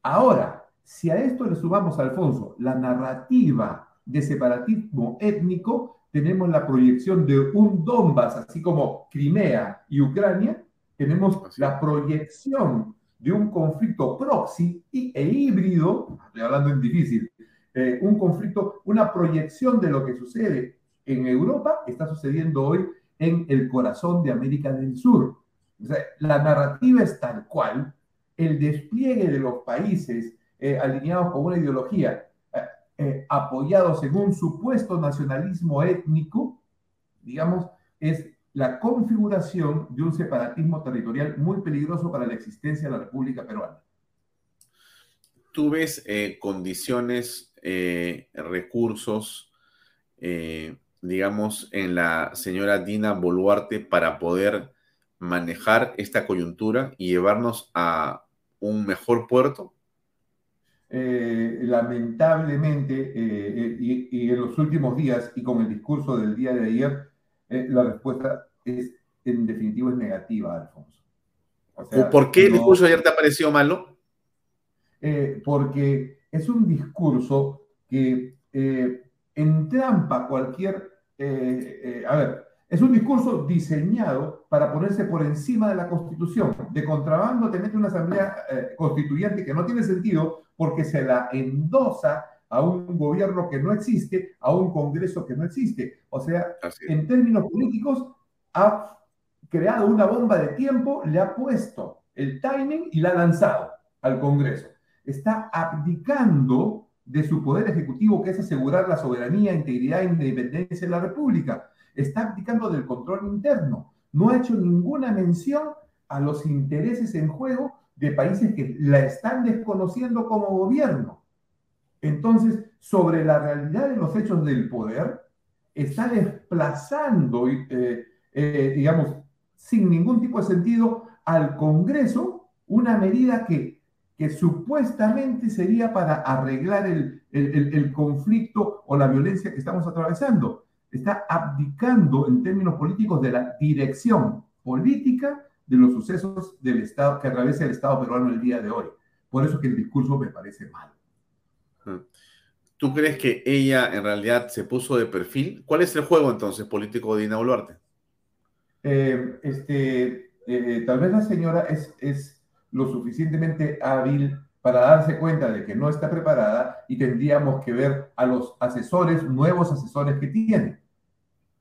Ahora, si a esto le sumamos, Alfonso, la narrativa de separatismo étnico, tenemos la proyección de un Donbass, así como Crimea y Ucrania, tenemos la proyección de un conflicto proxy e híbrido, estoy hablando en difícil, eh, un conflicto, una proyección de lo que sucede en Europa, está sucediendo hoy en el corazón de América del Sur. la narrativa es tal cual, el despliegue de los países eh, alineados con una ideología, eh, apoyados en un supuesto nacionalismo étnico, digamos, es la configuración de un separatismo territorial muy peligroso para la existencia de la República Peruana. ¿Tú ves eh, condiciones, eh, recursos, eh, digamos, en la señora Dina Boluarte para poder manejar esta coyuntura y llevarnos a un mejor puerto? lamentablemente, y, en los últimos días y con el discurso del día de ayer, eh, la respuesta es, en definitiva, es negativa, Alfonso. ¿Por qué el discurso ayer te ha parecido malo? Eh, porque es un discurso que eh, entrampa cualquier... a ver, es un discurso diseñado para ponerse por encima de la Constitución. De contrabando te mete una asamblea constituyente que no tiene sentido porque se la endosa a un gobierno que no existe, a un Congreso que no existe. O sea, en términos políticos, ha creado una bomba de tiempo, le ha puesto el timing y la ha lanzado al Congreso. Está abdicando de su poder ejecutivo, que es asegurar la soberanía, integridad e independencia de la República. Está abdicando del control interno. No ha hecho ninguna mención a los intereses en juego de países que la están desconociendo como gobierno. Entonces, sobre la realidad de los hechos del poder, está desplazando, eh, eh, digamos, sin ningún tipo de sentido al Congreso una medida que, que supuestamente sería para arreglar el, el, conflicto o la violencia que estamos atravesando. Está abdicando en términos políticos de la dirección política de los sucesos del Estado que atraviesa el Estado peruano el día de hoy. Por eso que el discurso me parece malo. ¿Tú crees que ella en realidad se puso de perfil? ¿Cuál es el juego entonces político de Dina Boluarte? Eh, este, eh, tal vez la señora es, es lo suficientemente hábil para darse cuenta de que no está preparada y tendríamos que ver a los asesores, nuevos asesores que tiene.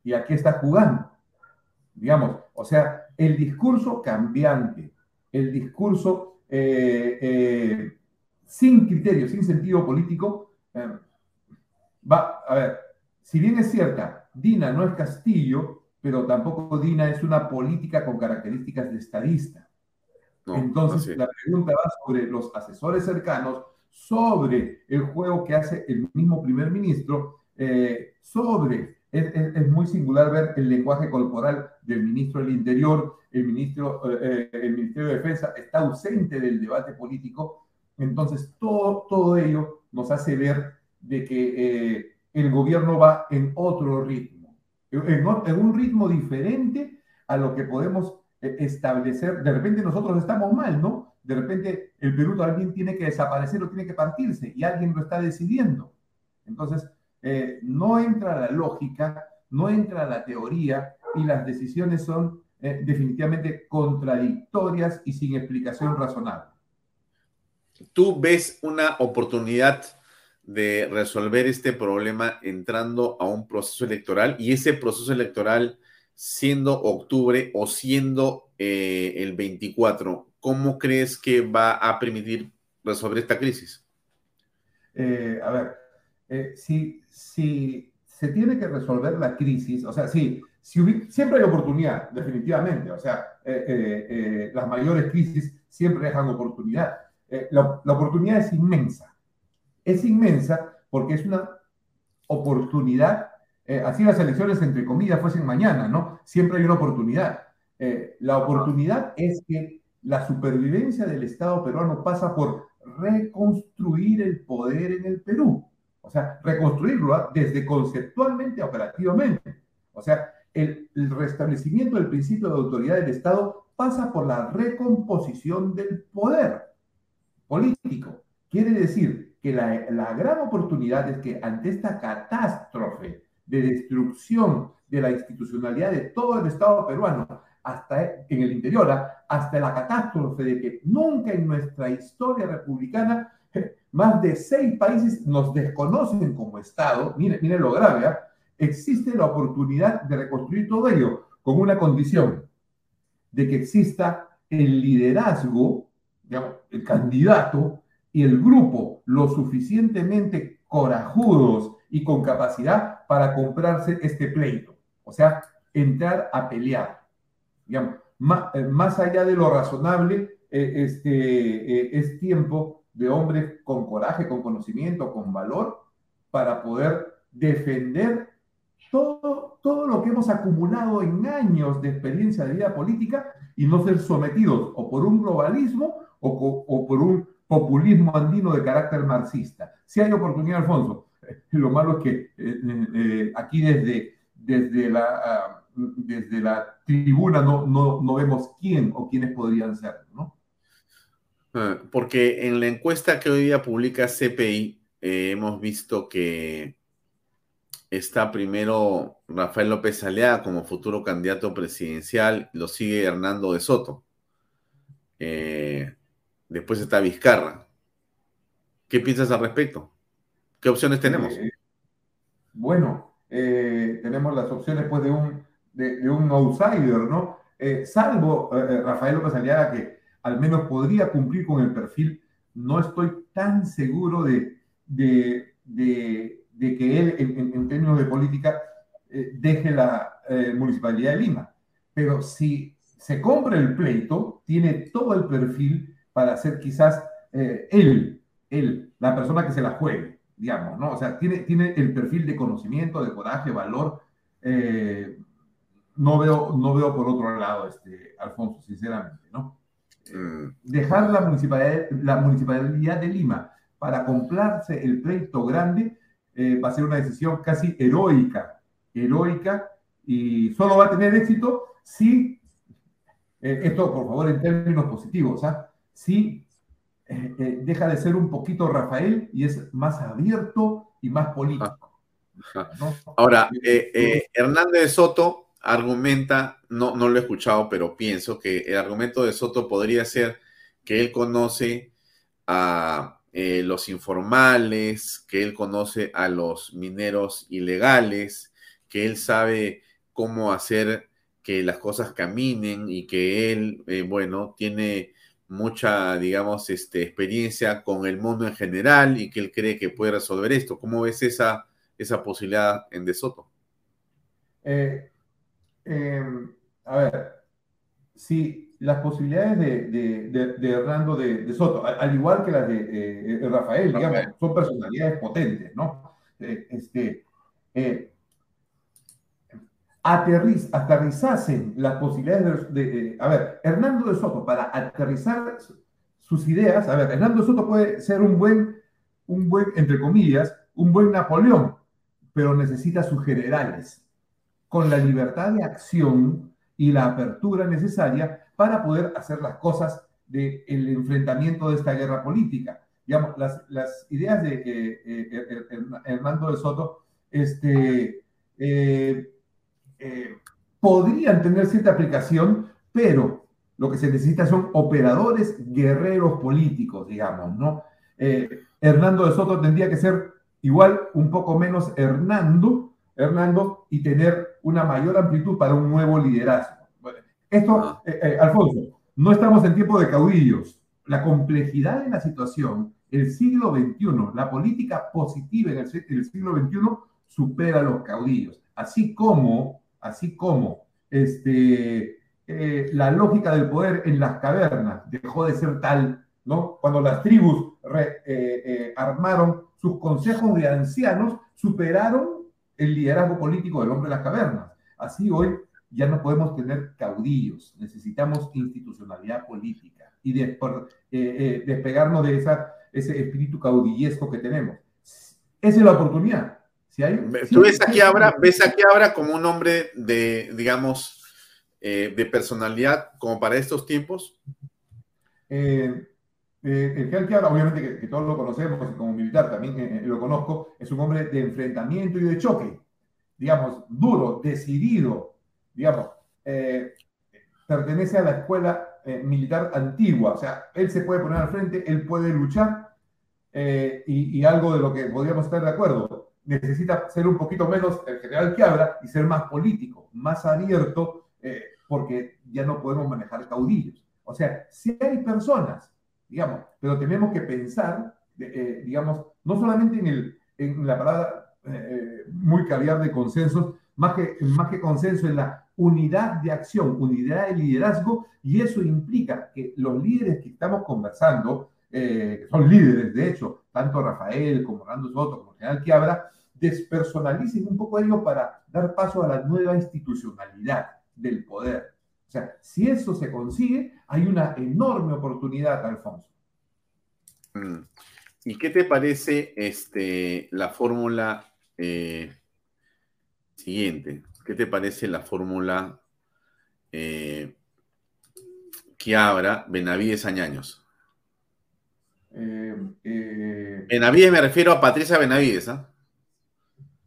¿Y a qué está jugando? Digamos, o sea, el discurso cambiante, el discurso eh, sin criterio, sin sentido político, eh, va, a ver, si bien es cierta, Dina no es Castillo, pero tampoco Dina es una política con características de estadista. Entonces, la pregunta va sobre los asesores cercanos, sobre el juego que hace el mismo primer ministro, eh, sobre, es, muy singular ver el lenguaje corporal del ministro del Interior, el, ministro, eh, el Ministerio de Defensa está ausente del debate político, entonces todo, todo ello nos hace ver de que el gobierno va en otro ritmo, en, un ritmo diferente a lo que podemos establecer, de repente nosotros estamos mal, ¿no? De repente el Perú también tiene que desaparecer o tiene que partirse y alguien lo está decidiendo. Entonces, eh, no entra la lógica, no entra la teoría y las decisiones son eh, definitivamente contradictorias y sin explicación razonable. ¿Tú ves una oportunidad de resolver este problema entrando a un proceso electoral y ese proceso electoral siendo octubre o siendo eh, el 24, ¿cómo crees que va a permitir resolver esta crisis? Eh, a ver, eh, si, si, se tiene que resolver la crisis, o sea, sí, si siempre hay oportunidad, definitivamente, o sea, las mayores crisis siempre dejan oportunidad. La, la oportunidad es inmensa, es inmensa porque es una oportunidad eh, así las elecciones, entre comillas, fuesen mañana, ¿no? Siempre hay una oportunidad. Eh, la oportunidad es que la supervivencia del Estado peruano pasa por reconstruir el poder en el Perú. O sea, reconstruirlo ¿ah? desde conceptualmente a operativamente. O sea, el, restablecimiento del principio de autoridad del Estado pasa por la recomposición del poder político. Quiere decir que la, la gran oportunidad es que ante esta catástrofe de destrucción de la institucionalidad de todo el Estado peruano, hasta en el interior, ¿ah? hasta la catástrofe de que nunca en nuestra historia republicana *laughs* más de seis países nos desconocen como Estado, miren, miren lo grave, ¿ah? existe la oportunidad de reconstruir todo ello con una condición, de que exista el liderazgo, digamos, el candidato y el grupo lo suficientemente corajudos y con capacidad para comprarse este pleito. O sea, entrar a pelear. Digamos, eh, más, allá de lo razonable, eh, este, eh, es tiempo de hombres con coraje, con conocimiento, con valor, para poder defender todo, todo lo que hemos acumulado en años de experiencia de vida política y no ser sometidos o por un globalismo o, por un populismo andino de carácter marxista. Si hay oportunidad, Alfonso, *laughs* lo malo es que eh, eh, eh, aquí desde, desde, la, ah, desde la tribuna no, no, vemos quién o quiénes podrían ser, ¿no? Ah, porque en la encuesta que hoy día publica CPI, hemos visto que está primero Rafael López Alea como futuro candidato presidencial, lo sigue Hernando de Soto. Después está Vizcarra. ¿Qué piensas al respecto? ¿Qué opciones tenemos? Eh, bueno, eh, tenemos las opciones pues, de, un, de, un outsider, ¿no? Eh, salvo Rafael López Aliaga, que al menos podría cumplir con el perfil, no estoy tan seguro de, de, que él, en, términos de política, deje la municipalidad de Lima. Pero si se compra el pleito, tiene todo el perfil para ser quizás él, él, la persona que se la juegue digamos, ¿no? O sea, tiene, tiene el perfil de conocimiento, de coraje, valor. Eh, no, veo, no veo por otro lado, este, Alfonso, sinceramente, ¿no? Mm. Dejar la municipalidad, la municipalidad de Lima para comprarse el pleito grande eh, va a ser una decisión casi heroica, heroica, y solo va a tener éxito si, eh, esto por favor en términos positivos, ¿ah? Si eh, eh, deja de ser un poquito Rafael y es más abierto y más político. Ahora, eh, Hernández Soto argumenta, no, no lo he escuchado, pero pienso que el argumento de Soto podría ser que él conoce a los informales, que él conoce a los mineros ilegales, que él sabe cómo hacer que las cosas caminen y que él, bueno, tiene mucha, digamos, este, experiencia con el mundo en general y que él cree que puede resolver esto. ¿Cómo ves esa, esa posibilidad en De Soto? Eh, em, a ver, si las posibilidades de, Hernando de, Soto, al, igual que las de eh, Rafael, digamos, son personalidades potentes, ¿no? este, aterrizasen las posibilidades de, A ver, Hernando de Soto, para aterrizar sus ideas, a ver, Hernando de Soto puede ser un buen, un buen, entre comillas, un buen Napoleón, pero necesita sus generales, con la libertad de acción y la apertura necesaria para poder hacer las cosas del enfrentamiento de esta guerra política. Digamos, las, las ideas de eh, eh, Hernando de Soto, este, eh, eh, podrían tener cierta aplicación, pero lo que se necesita son operadores guerreros políticos, digamos, ¿no? Eh, Hernando de Soto tendría que ser igual un poco menos Hernando, Hernando, y tener una mayor amplitud para un nuevo liderazgo. Esto, ah. eh, Alfonso, no estamos en tiempo de caudillos. La complejidad de la situación, el siglo XXI, la política positiva en el, el siglo XXI supera a los caudillos, así como así como este, eh, la lógica del poder en las cavernas dejó de ser tal, ¿no? Cuando las tribus eh, eh, armaron sus consejos de ancianos, superaron el liderazgo político del hombre de las cavernas. Así hoy ya no podemos tener caudillos, necesitamos institucionalidad política y despegarnos de ese espíritu caudillesco que tenemos. Esa es la oportunidad. ¿Tú ves aquí, ahora, ves aquí ahora como un hombre de, digamos, eh, de personalidad como para estos tiempos? Eh, eh, el general Quiabra, obviamente que, todos lo conocemos, como militar también lo conozco, es un hombre de enfrentamiento y de choque, digamos, duro, decidido, digamos, pertenece a la escuela militar antigua, o sea, él se puede poner al frente, él puede luchar, y, y algo de lo que podríamos estar de acuerdo, necesita ser un poquito menos el general que habla y ser más político, más abierto, eh, porque ya no podemos manejar caudillos. O sea, si hay personas, digamos, pero tenemos que pensar, eh, digamos, no solamente en, el, en la palabra eh, muy caviar de consensos, más que, más que consenso en la unidad de acción, unidad de liderazgo, y eso implica que los líderes que estamos conversando, eh, son líderes, de hecho, tanto Rafael como Orlando Soto, como general Quiabra, despersonalicen un poco ello para dar paso a la nueva institucionalidad del poder. O sea, si eso se consigue, hay una enorme oportunidad, Alfonso. Mm. ¿Y qué te parece este, la fórmula eh, siguiente? ¿Qué te parece la fórmula eh, Benavides Añaños? Eh, eh, Benavides me refiero a Patricia Benavides, ¿ah?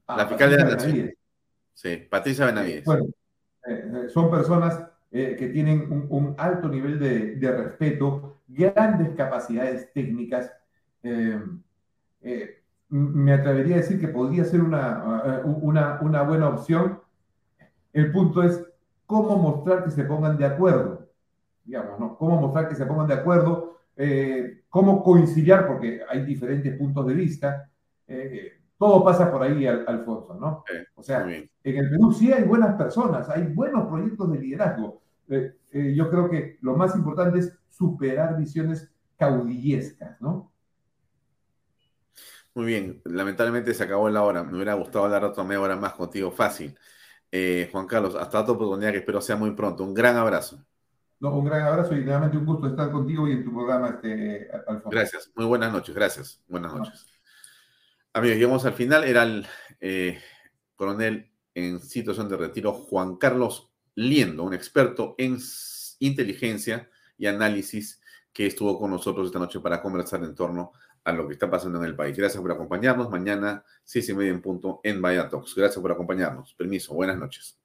la ah, fiscal de la Nación. Sí, Patricia Benavides. Bueno, eh, son personas que tienen un, alto nivel de, respeto, grandes capacidades técnicas. me atrevería a decir que podría ser una, una, una buena opción. El punto es cómo mostrar que se pongan de acuerdo, digamos, ¿no? Cómo mostrar que se pongan de acuerdo eh, cómo conciliar, porque hay diferentes puntos de vista. Eh, todo pasa por ahí, Alfonso, ¿no? o sea, en el Perú sí hay buenas personas, hay buenos proyectos de liderazgo. Eh, yo creo que lo más importante es superar visiones caudillescas, ¿no? Muy bien, lamentablemente se acabó la hora. Me hubiera gustado hablar otra media hora más contigo, fácil. Juan Carlos, hasta otra oportunidad que espero sea muy pronto. Un gran abrazo un gran abrazo y realmente un gusto estar contigo y en tu programa, este, Alfonso. Gracias, muy buenas noches, gracias. Buenas noches. Amigos, llegamos al final. Era el eh, coronel en situación de retiro Juan Carlos Liendo, un experto en inteligencia y análisis que estuvo con nosotros esta noche para conversar en torno a lo que está pasando en el país. Gracias por acompañarnos. Mañana, seis y media en punto, en Vaya Talks. Gracias por acompañarnos. Permiso. Buenas noches.